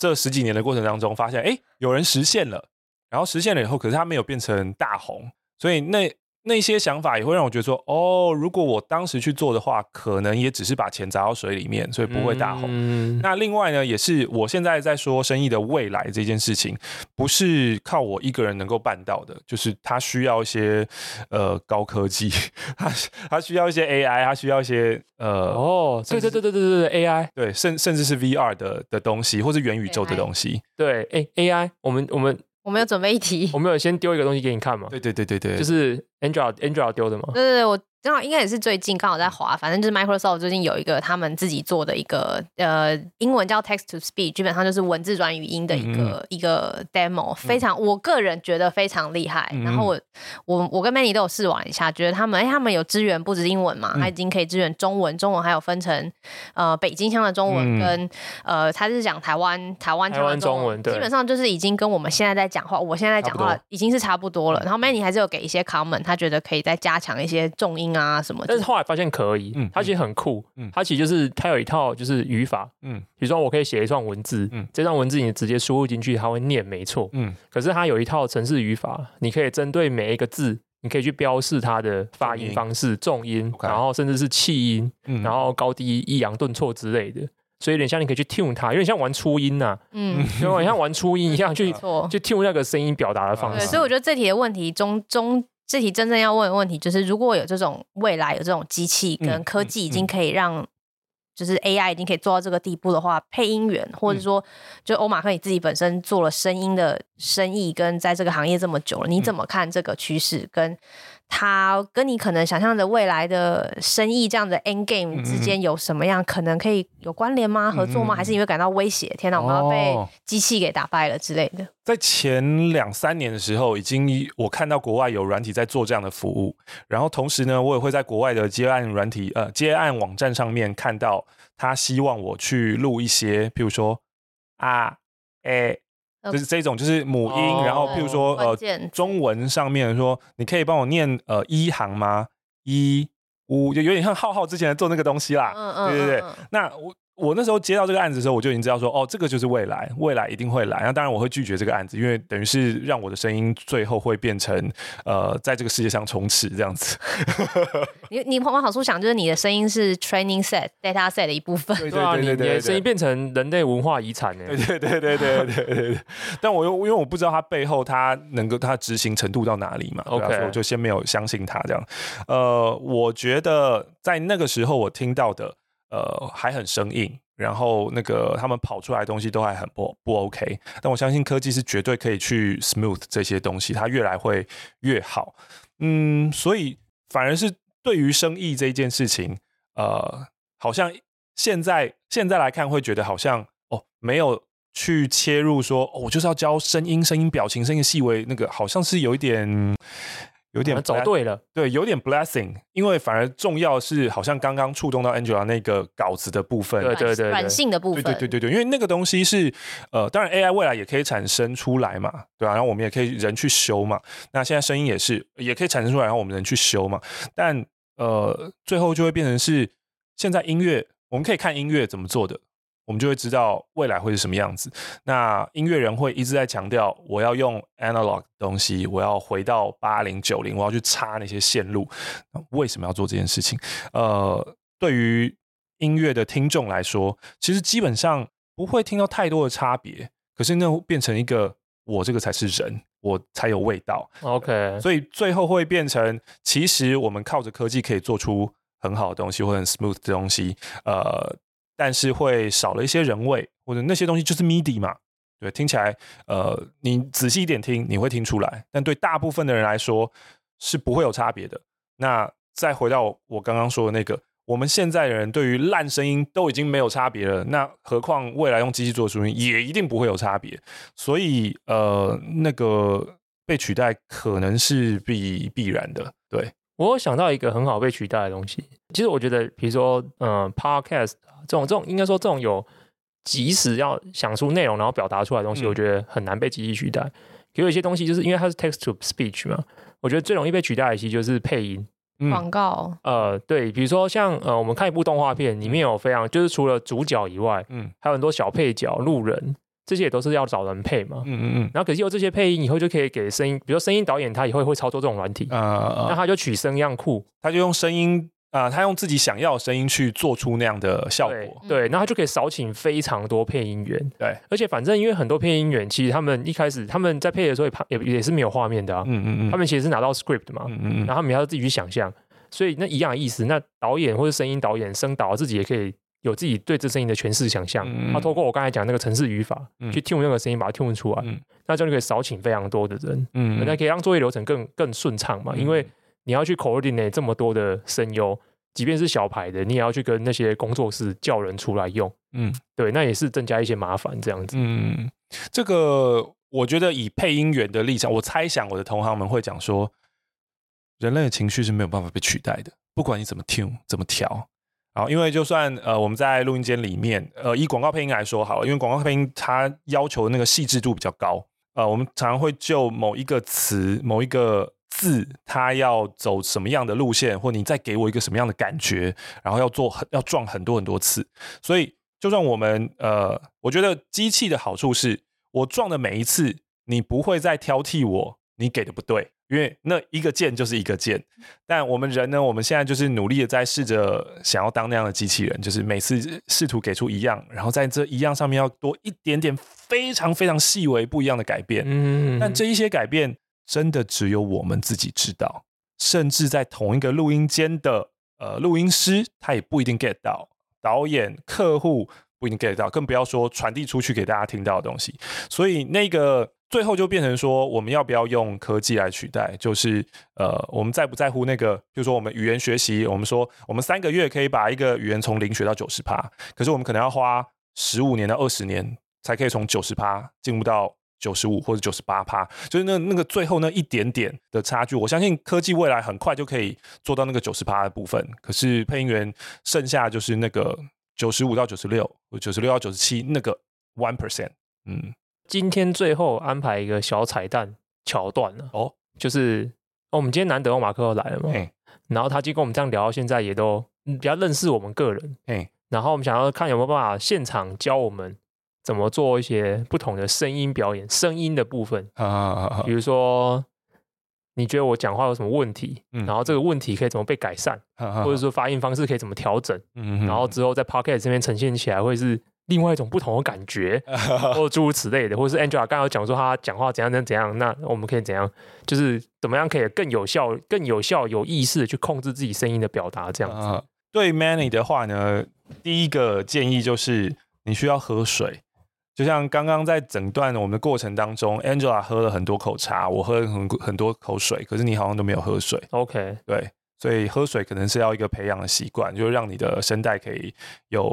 这十几年的过程当中，发现哎，有人实现了，然后实现了以后，可是他没有变成大红，所以那。那些想法也会让我觉得说，哦，如果我当时去做的话，可能也只是把钱砸到水里面，所以不会大红。嗯、那另外呢，也是我现在在说生意的未来这件事情，不是靠我一个人能够办到的，就是它需要一些呃高科技，它它需要一些 AI，它需要一些呃哦，对对对对对对对 AI，对，甚甚至是 VR 的的东西，或是元宇宙的东西，对，哎 AI，我们我们。我们有准备一题，我们有先丢一个东西给你看嘛？对对对对对，就是 Angela Angela 丢的嘛？对对对，我。正好应该也是最近刚好在滑，反正就是 Microsoft 最近有一个他们自己做的一个呃英文叫 Text to Speech，基本上就是文字转语音的一个、嗯、一个 demo，非常、嗯、我个人觉得非常厉害。嗯、然后我我我跟 Manny 都有试玩一下，觉得他们哎他们有支援不止英文嘛，他已经可以支援中文，中文还有分成呃北京腔的中文跟、嗯、呃他是讲台湾台湾台湾中文，基本上就是已经跟我们现在在讲话，我现在在讲话已经是差不多了。然后 Manny 还是有给一些 comment，他觉得可以再加强一些重音。啊什么？但是后来发现可以，嗯，它其实很酷，嗯，它其实就是它有一套就是语法，嗯，比如说我可以写一串文字，嗯，这段文字你直接输入进去，它会念没错，嗯，可是它有一套程式语法，你可以针对每一个字，你可以去标示它的发音方式、重音，重音，然后甚至是气音，嗯，然后高低抑扬顿挫之类的，所以有点像你可以去 tune 它，有点像玩初音呐，嗯，有点像玩初音一样去去 tune 那个声音表达的方式。所以我觉得这题的问题中中。这题真正要问的问题就是，如果有这种未来有这种机器跟科技已经可以让，就是 AI 已经可以做到这个地步的话，配音员或者说就欧马克你自己本身做了声音的生意，跟在这个行业这么久了，你怎么看这个趋势跟？它跟你可能想象的未来的生意这样的 end game 之间有什么样可能可以有关联吗？合作吗？还是你会感到威胁？天哪，我们要被机器给打败了之类的。在前两三年的时候，已经我看到国外有软体在做这样的服务，然后同时呢，我也会在国外的接案软体呃接案网站上面看到他希望我去录一些，譬如说啊，诶。就是这种，就是母音，哦、然后譬如说，呃，中文上面说，你可以帮我念呃一行吗？一五就有点像浩浩之前做那个东西啦，嗯嗯，对对对，那我。我那时候接到这个案子的时候，我就已经知道说，哦，这个就是未来，未来一定会来。那当然我会拒绝这个案子，因为等于是让我的声音最后会变成呃，在这个世界上充斥这样子。[laughs] 你你往好处想，就是你的声音是 training set data set 的一部分。对对对对对，你的声音变成人类文化遗产呢？对对对对对对对对。但我又因为我不知道它背后它能够它执行程度到哪里嘛，OK，所以我就先没有相信它这样。呃，我觉得在那个时候我听到的。呃，还很生硬，然后那个他们跑出来的东西都还很不不 OK。但我相信科技是绝对可以去 smooth 这些东西，它越来会越好。嗯，所以反而是对于生意这一件事情，呃，好像现在现在来看会觉得好像哦，没有去切入说，我就是要教声音、声音表情、声音细微，那个好像是有一点。有点走对了，对，有点 blessing，因为反而重要是好像刚刚触动到 Angela 那个稿子的部分，对对对，软性的部分，对对对对，因为那个东西是呃，当然 AI 未来也可以产生出来嘛，对啊，然后我们也可以人去修嘛，那现在声音也是也可以产生出来，然后我们人去修嘛，但呃，最后就会变成是现在音乐，我们可以看音乐怎么做的。我们就会知道未来会是什么样子。那音乐人会一直在强调，我要用 analog 东西，我要回到八零九零，我要去插那些线路。为什么要做这件事情？呃，对于音乐的听众来说，其实基本上不会听到太多的差别。可是那会变成一个，我这个才是人，我才有味道。OK，所以最后会变成，其实我们靠着科技可以做出很好的东西，或者很 smooth 的东西。呃。但是会少了一些人味，或者那些东西就是 MIDI 嘛，对，听起来，呃，你仔细一点听，你会听出来。但对大部分的人来说是不会有差别的。那再回到我刚刚说的那个，我们现在的人对于烂声音都已经没有差别了，那何况未来用机器做的声音也一定不会有差别。所以，呃，那个被取代可能是必必然的，对。我有想到一个很好被取代的东西，其实我觉得，比如说，嗯，podcast 这种这种，应该说这种有即时要想出内容然后表达出来的东西，我觉得很难被机器取代。有一些东西，就是因为它是 text to speech 嘛，我觉得最容易被取代的其实就是配音、广告。呃，对，比如说像呃，我们看一部动画片，里面有非常就是除了主角以外，嗯，还有很多小配角、路人。这些也都是要找人配嘛，嗯嗯嗯，然后可是有这些配音以后就可以给声音，比如说声音导演他以后会操作这种软体，啊啊，那他就取声样库，他就用声音啊，他用自己想要的声音去做出那样的效果，对，对，那他就可以少请非常多配音员，对，而且反正因为很多配音员其实他们一开始他们在配的时候也也也是没有画面的啊，嗯嗯嗯，他们其实是拿到 script 嘛，嗯嗯嗯，然后他们要自己去想象，所以那一样的意思，那导演或者声音导演声导自己也可以。有自己对这声音的诠释想象，他透过我刚才讲那个城市语法，去 tune 那个声音，把它 tune 出来，那就可以少请非常多的人，嗯，那可以让作业流程更更顺畅嘛。因为你要去 coordinate 这么多的声优，即便是小牌的，你也要去跟那些工作室叫人出来用，嗯，对，那也是增加一些麻烦这样子。嗯，这个我觉得以配音员的立场，我猜想我的同行们会讲说，人类的情绪是没有办法被取代的，不管你怎么 tune 怎么调。好，因为就算呃我们在录音间里面，呃以广告配音来说好了，因为广告配音它要求的那个细致度比较高，呃我们常常会就某一个词、某一个字，它要走什么样的路线，或你再给我一个什么样的感觉，然后要做很要撞很多很多次，所以就算我们呃，我觉得机器的好处是，我撞的每一次，你不会再挑剔我，你给的不对。因为那一个键就是一个键，但我们人呢，我们现在就是努力的在试着想要当那样的机器人，就是每次试图给出一样，然后在这一样上面要多一点点非常非常细微不一样的改变。嗯，但这一些改变真的只有我们自己知道，甚至在同一个录音间的呃录音师他也不一定 get 到，导演、客户不一定 get 到，更不要说传递出去给大家听到的东西。所以那个。最后就变成说，我们要不要用科技来取代？就是呃，我们在不在乎那个？比如说我们语言学习，我们说我们三个月可以把一个语言从零学到九十趴，可是我们可能要花十五年到二十年才可以从九十趴进入到九十五或者九十八趴，就是那那个最后那一点点的差距。我相信科技未来很快就可以做到那个九十趴的部分，可是配音员剩下就是那个九十五到九十六九十六到九十七那个 one percent，嗯。今天最后安排一个小彩蛋桥段了哦，就是哦，我们今天难得欧马克来了嘛，嘿。然后他就跟我们这样聊到现在，也都比较认识我们个人，嘿。然后我们想要看有没有办法现场教我们怎么做一些不同的声音表演，声音的部分，啊啊啊啊。比如说你觉得我讲话有什么问题，嗯、然后这个问题可以怎么被改善，或者说发音方式可以怎么调整，嗯、然后之后在 p o c k e t 这边呈现起来会是。另外一种不同的感觉，[laughs] 或诸如此类的，或者是 Angela 刚刚讲说他讲话怎样怎样怎样，那我们可以怎样，就是怎么样可以更有效、更有效、有意识的去控制自己声音的表达，这样子。对 Manny 的话呢，第一个建议就是你需要喝水。就像刚刚在整段我们的过程当中，Angela 喝了很多口茶，我喝了很很多口水，可是你好像都没有喝水。OK，对，所以喝水可能是要一个培养的习惯，就是让你的声带可以有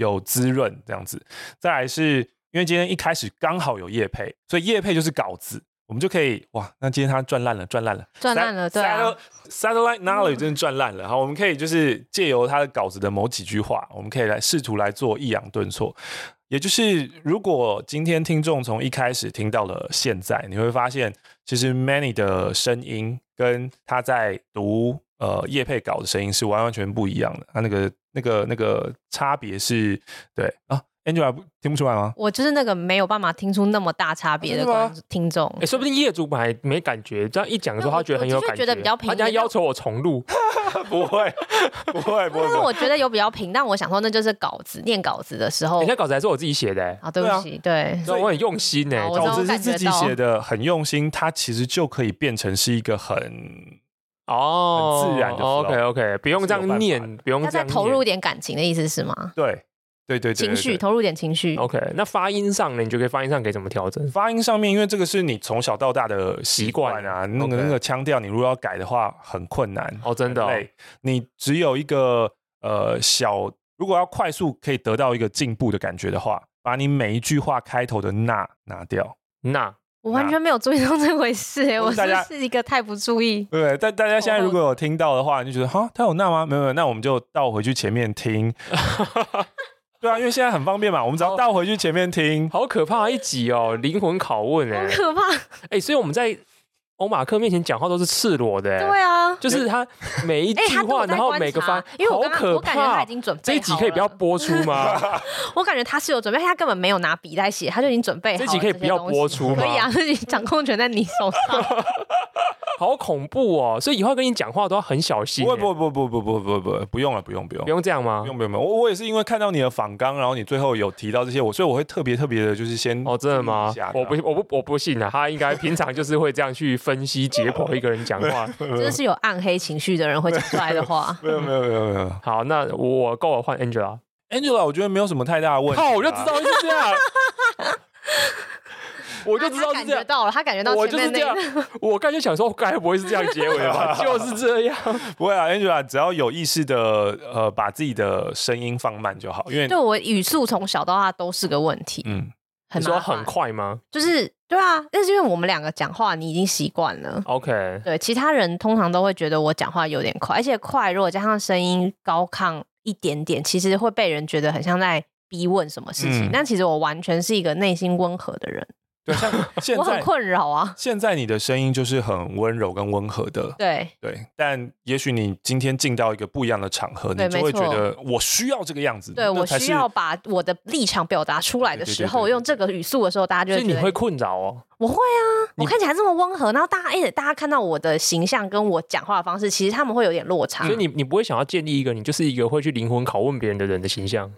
有滋润这样子。再来是因为今天一开始刚好有叶配，所以叶配就是稿子，我们就可以哇，那今天他赚烂了，赚烂了，赚烂了，对啊，Satellite Knowledge 真的赚烂了。好，我们可以就是借由他的稿子的某几句话，我们可以来试图来做抑扬顿挫。也就是，如果今天听众从一开始听到了现在，你会发现，其实 Manny 的声音跟他在读呃叶配稿的声音是完完全不一样的，他那个那个那个差别是，对啊。Angela 听不出来吗？我就是那个没有办法听出那么大差别的观听众。哎、欸，说不定业主本来没感觉，这样一讲的时候，他觉得很有感觉，觉得比较平。人家要求我重录，[laughs] 不会，不会，不会。但是我觉得有比较平，但我想说，那就是稿子念稿子的时候，人家稿子还是我自己写的、欸。啊，对不起，对，啊、对所以我很用心呢、欸。稿子是自己写的，很用心，它其实就可以变成是一个很哦很自然的。OK OK，不用这样念，不用这样再投入一点感情的意思是吗？对。对对，对，对，对，情绪投入点情绪。OK，那发音上呢？你觉得发音上可以怎么调整？发音上面，因为这个是你从小到大的习惯啊，那个那个腔调，你如果要改的话，很困难哦，真的、哦。你只有一个呃小，如果要快速可以得到一个进步的感觉的话，把你每一句话开头的那拿掉。那我完全没有注意到这回事欸，我是是一个太不注意。对，但大家现在如果有听到的话，你就觉得哈，他有那吗？没有没有，那我们就倒回去前面听。[laughs] 对啊，因为现在很方便嘛，我们只要倒回去前面听。好，好可怕一集哦，灵魂拷问哎，好可怕哎，所以我们在欧马克面前讲话都是赤裸的，对啊，就是他每一 [laughs] 句话，然后每个发，因为我刚刚好可怕，我感觉他已经准备了。这一集可以不要播出吗？[laughs] 我感觉他是有准备，他根本没有拿笔在写，他就已经准备好了。这一集可以不要播出吗？可以啊，[laughs] 自己掌控权在你手上。好恐怖哦！所以以后跟你讲话都要很小心。不不不不不不不不不用了，不用不用不用这样吗？不用不用不用。我我也是因为看到你的访纲，然后你最后有提到这些，我所以我会特别特别的，就是先哦，真的吗？我不我不我不信啊！他应该平常就是会这样去分析解剖一个人讲话，[laughs] 这是有暗黑情绪的人会讲出来的话。[laughs] 没有没有没有没有。好，那我够了，换 Angela。Angela，我觉得没有什么太大的问题。好，我就知道是这样。[laughs] 我就知道是这样，他感觉到了，他感觉到我就是这样。我刚才想说，该不会是这样结尾吧？就是这样，不会啊，Angela，只要有意识的呃，把自己的声音放慢就好。因为对我语速从小到大都是个问题。嗯，很说很快吗？就是对啊，那是因为我们两个讲话，你已经习惯了。OK，对，其他人通常都会觉得我讲话有点快，而且快如果加上声音高亢一点点，其实会被人觉得很像在逼问什么事情。嗯，但其实我完全是一个内心温和的人。对，像 [laughs] 现在我很困扰啊。现在你的声音就是很温柔跟温和的，对对。但也许你今天进到一个不一样的场合，你就会觉得我需要这个样子。对，我需要把我的立场表达出来的时候，用这个语速的时候，大家就会觉得你会困扰哦。我会啊，我看起来这么温和，然后大家而且，大家看到我的形象跟我讲话的方式，其实他们会有点落差。所以你你不会想要建立一个你就是一个会去灵魂拷问别人的人的形象。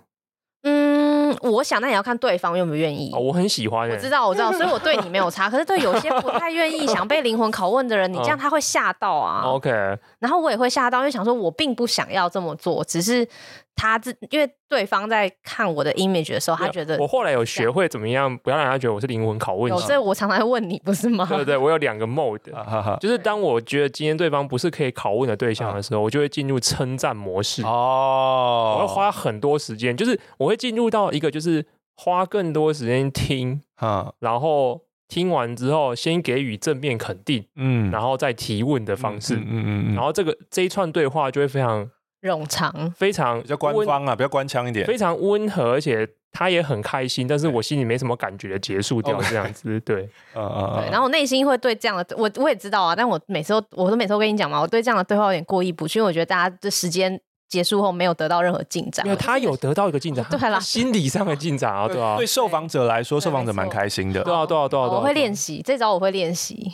我想，那也要看对方愿不愿意。哦，我很喜欢。我知道，我知道，[laughs] 所以我对你没有差。可是对有些不太愿意想被灵魂拷问的人，你这样他会吓到啊。OK。然后我也会吓到，因为想说我并不想要这么做，只是他自因为对方在看我的 image 的时候，他觉得我后来有学会怎么样不要让他觉得我是灵魂拷问。所以我常常会问你，不是吗？对对对，我有两个 mode，[laughs] 就是当我觉得今天对方不是可以拷问的对象的时候，我就会进入称赞模式。哦。我会花很多时间，就是我会进入到一个就是。花更多时间听，[laughs] 啊，然后听完之后，先给予正面肯定，嗯，然后再提问的方式，嗯嗯嗯，然后这个这一串对话就会非常冗长，非常比较官方啊，比较官腔一点，非常温和，而且他也很开心，但是我心里没什么感觉的结束掉这样子，[laughs] 对，嗯嗯对，然后我内心会对这样的，我我也知道啊，但我每次都，我都每次都跟你讲嘛，我对这样的对话有点过意不去，因为我觉得大家的时间。结束后没有得到任何进展，因为他有得到一个进展，对啦，心理上的进展啊，对啊，对受访者来说，受访者蛮开心的，对啊，对啊，对啊，我会练习这招，我会练习。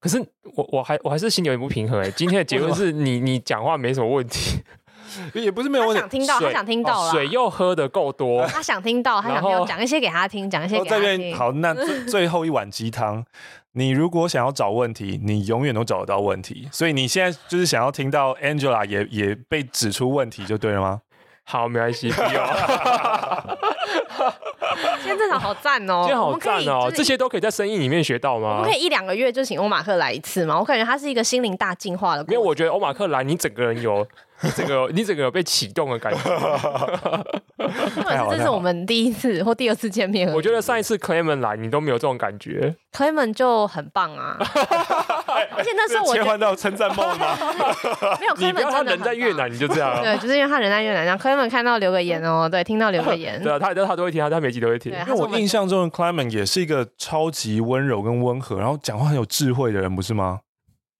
可是我我还我还是心里有点不平衡哎，[laughs] 今天的结论是你你讲话没什么问题，[laughs] 也不是没有问题，他想听到，[laughs] 他想听到，水又喝的够多，他想听到，他想听到，讲一些给他听，讲一些给他听。好，那最后一碗鸡汤。你如果想要找问题，你永远都找得到问题。所以你现在就是想要听到 Angela 也也被指出问题就对了吗？好，没关系，不用。今天这场好赞哦！今天好赞哦！这些都可以在生意里面学到吗？我们可以一两个月就请欧马克来一次吗？我感觉他是一个心灵大进化的。没有，我觉得欧马克来，你整个人有。你整个你整个有被启动的感觉，[laughs] 这是我们第一次或第二次见面。我觉得上一次 Clement 来，你都没有这种感觉。Clement 就很棒啊，[laughs] 而且那时候我切换到称赞 mode 吗？没有，你不要他 [laughs] 人在越南，你就这样。对，就是因为他人在越南，让 Clement 看到留个言哦，对，听到留个言。对啊，他他都会听，他他每集都会听。因为我印象中的 Clement 也是一个超级温柔跟温和，然后讲话很有智慧的人，不是吗？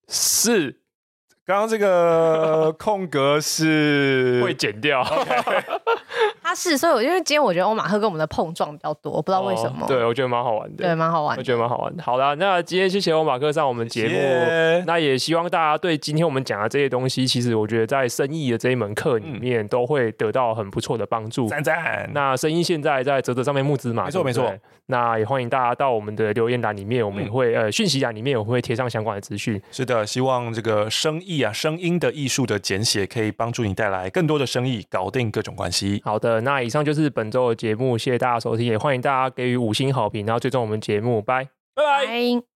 是。刚刚这个空格是会剪掉。[laughs] 他是，所以我因为今天我觉得欧马赫跟我们的碰撞比较多，我不知道为什么。哦、对，我觉得蛮好玩的。对，蛮好玩。我觉得蛮好玩的。好了，那今天谢谢欧马克上我们节目。那也希望大家对今天我们讲的这些东西，其实我觉得在生意的这一门课里面，都会得到很不错的帮助。赞赞。那生意现在在泽泽上面募资嘛？没错没错。那也欢迎大家到我们的留言栏里面，我们也会、嗯、呃讯息栏里面我们会贴上相关的资讯。是的，希望这个声艺啊，声音的艺术的简写，可以帮助你带来更多的生意，搞定各种关系。好的，那以上就是。本周的节目，谢谢大家收听，也欢迎大家给予五星好评，然后追踪我们节目，拜拜拜。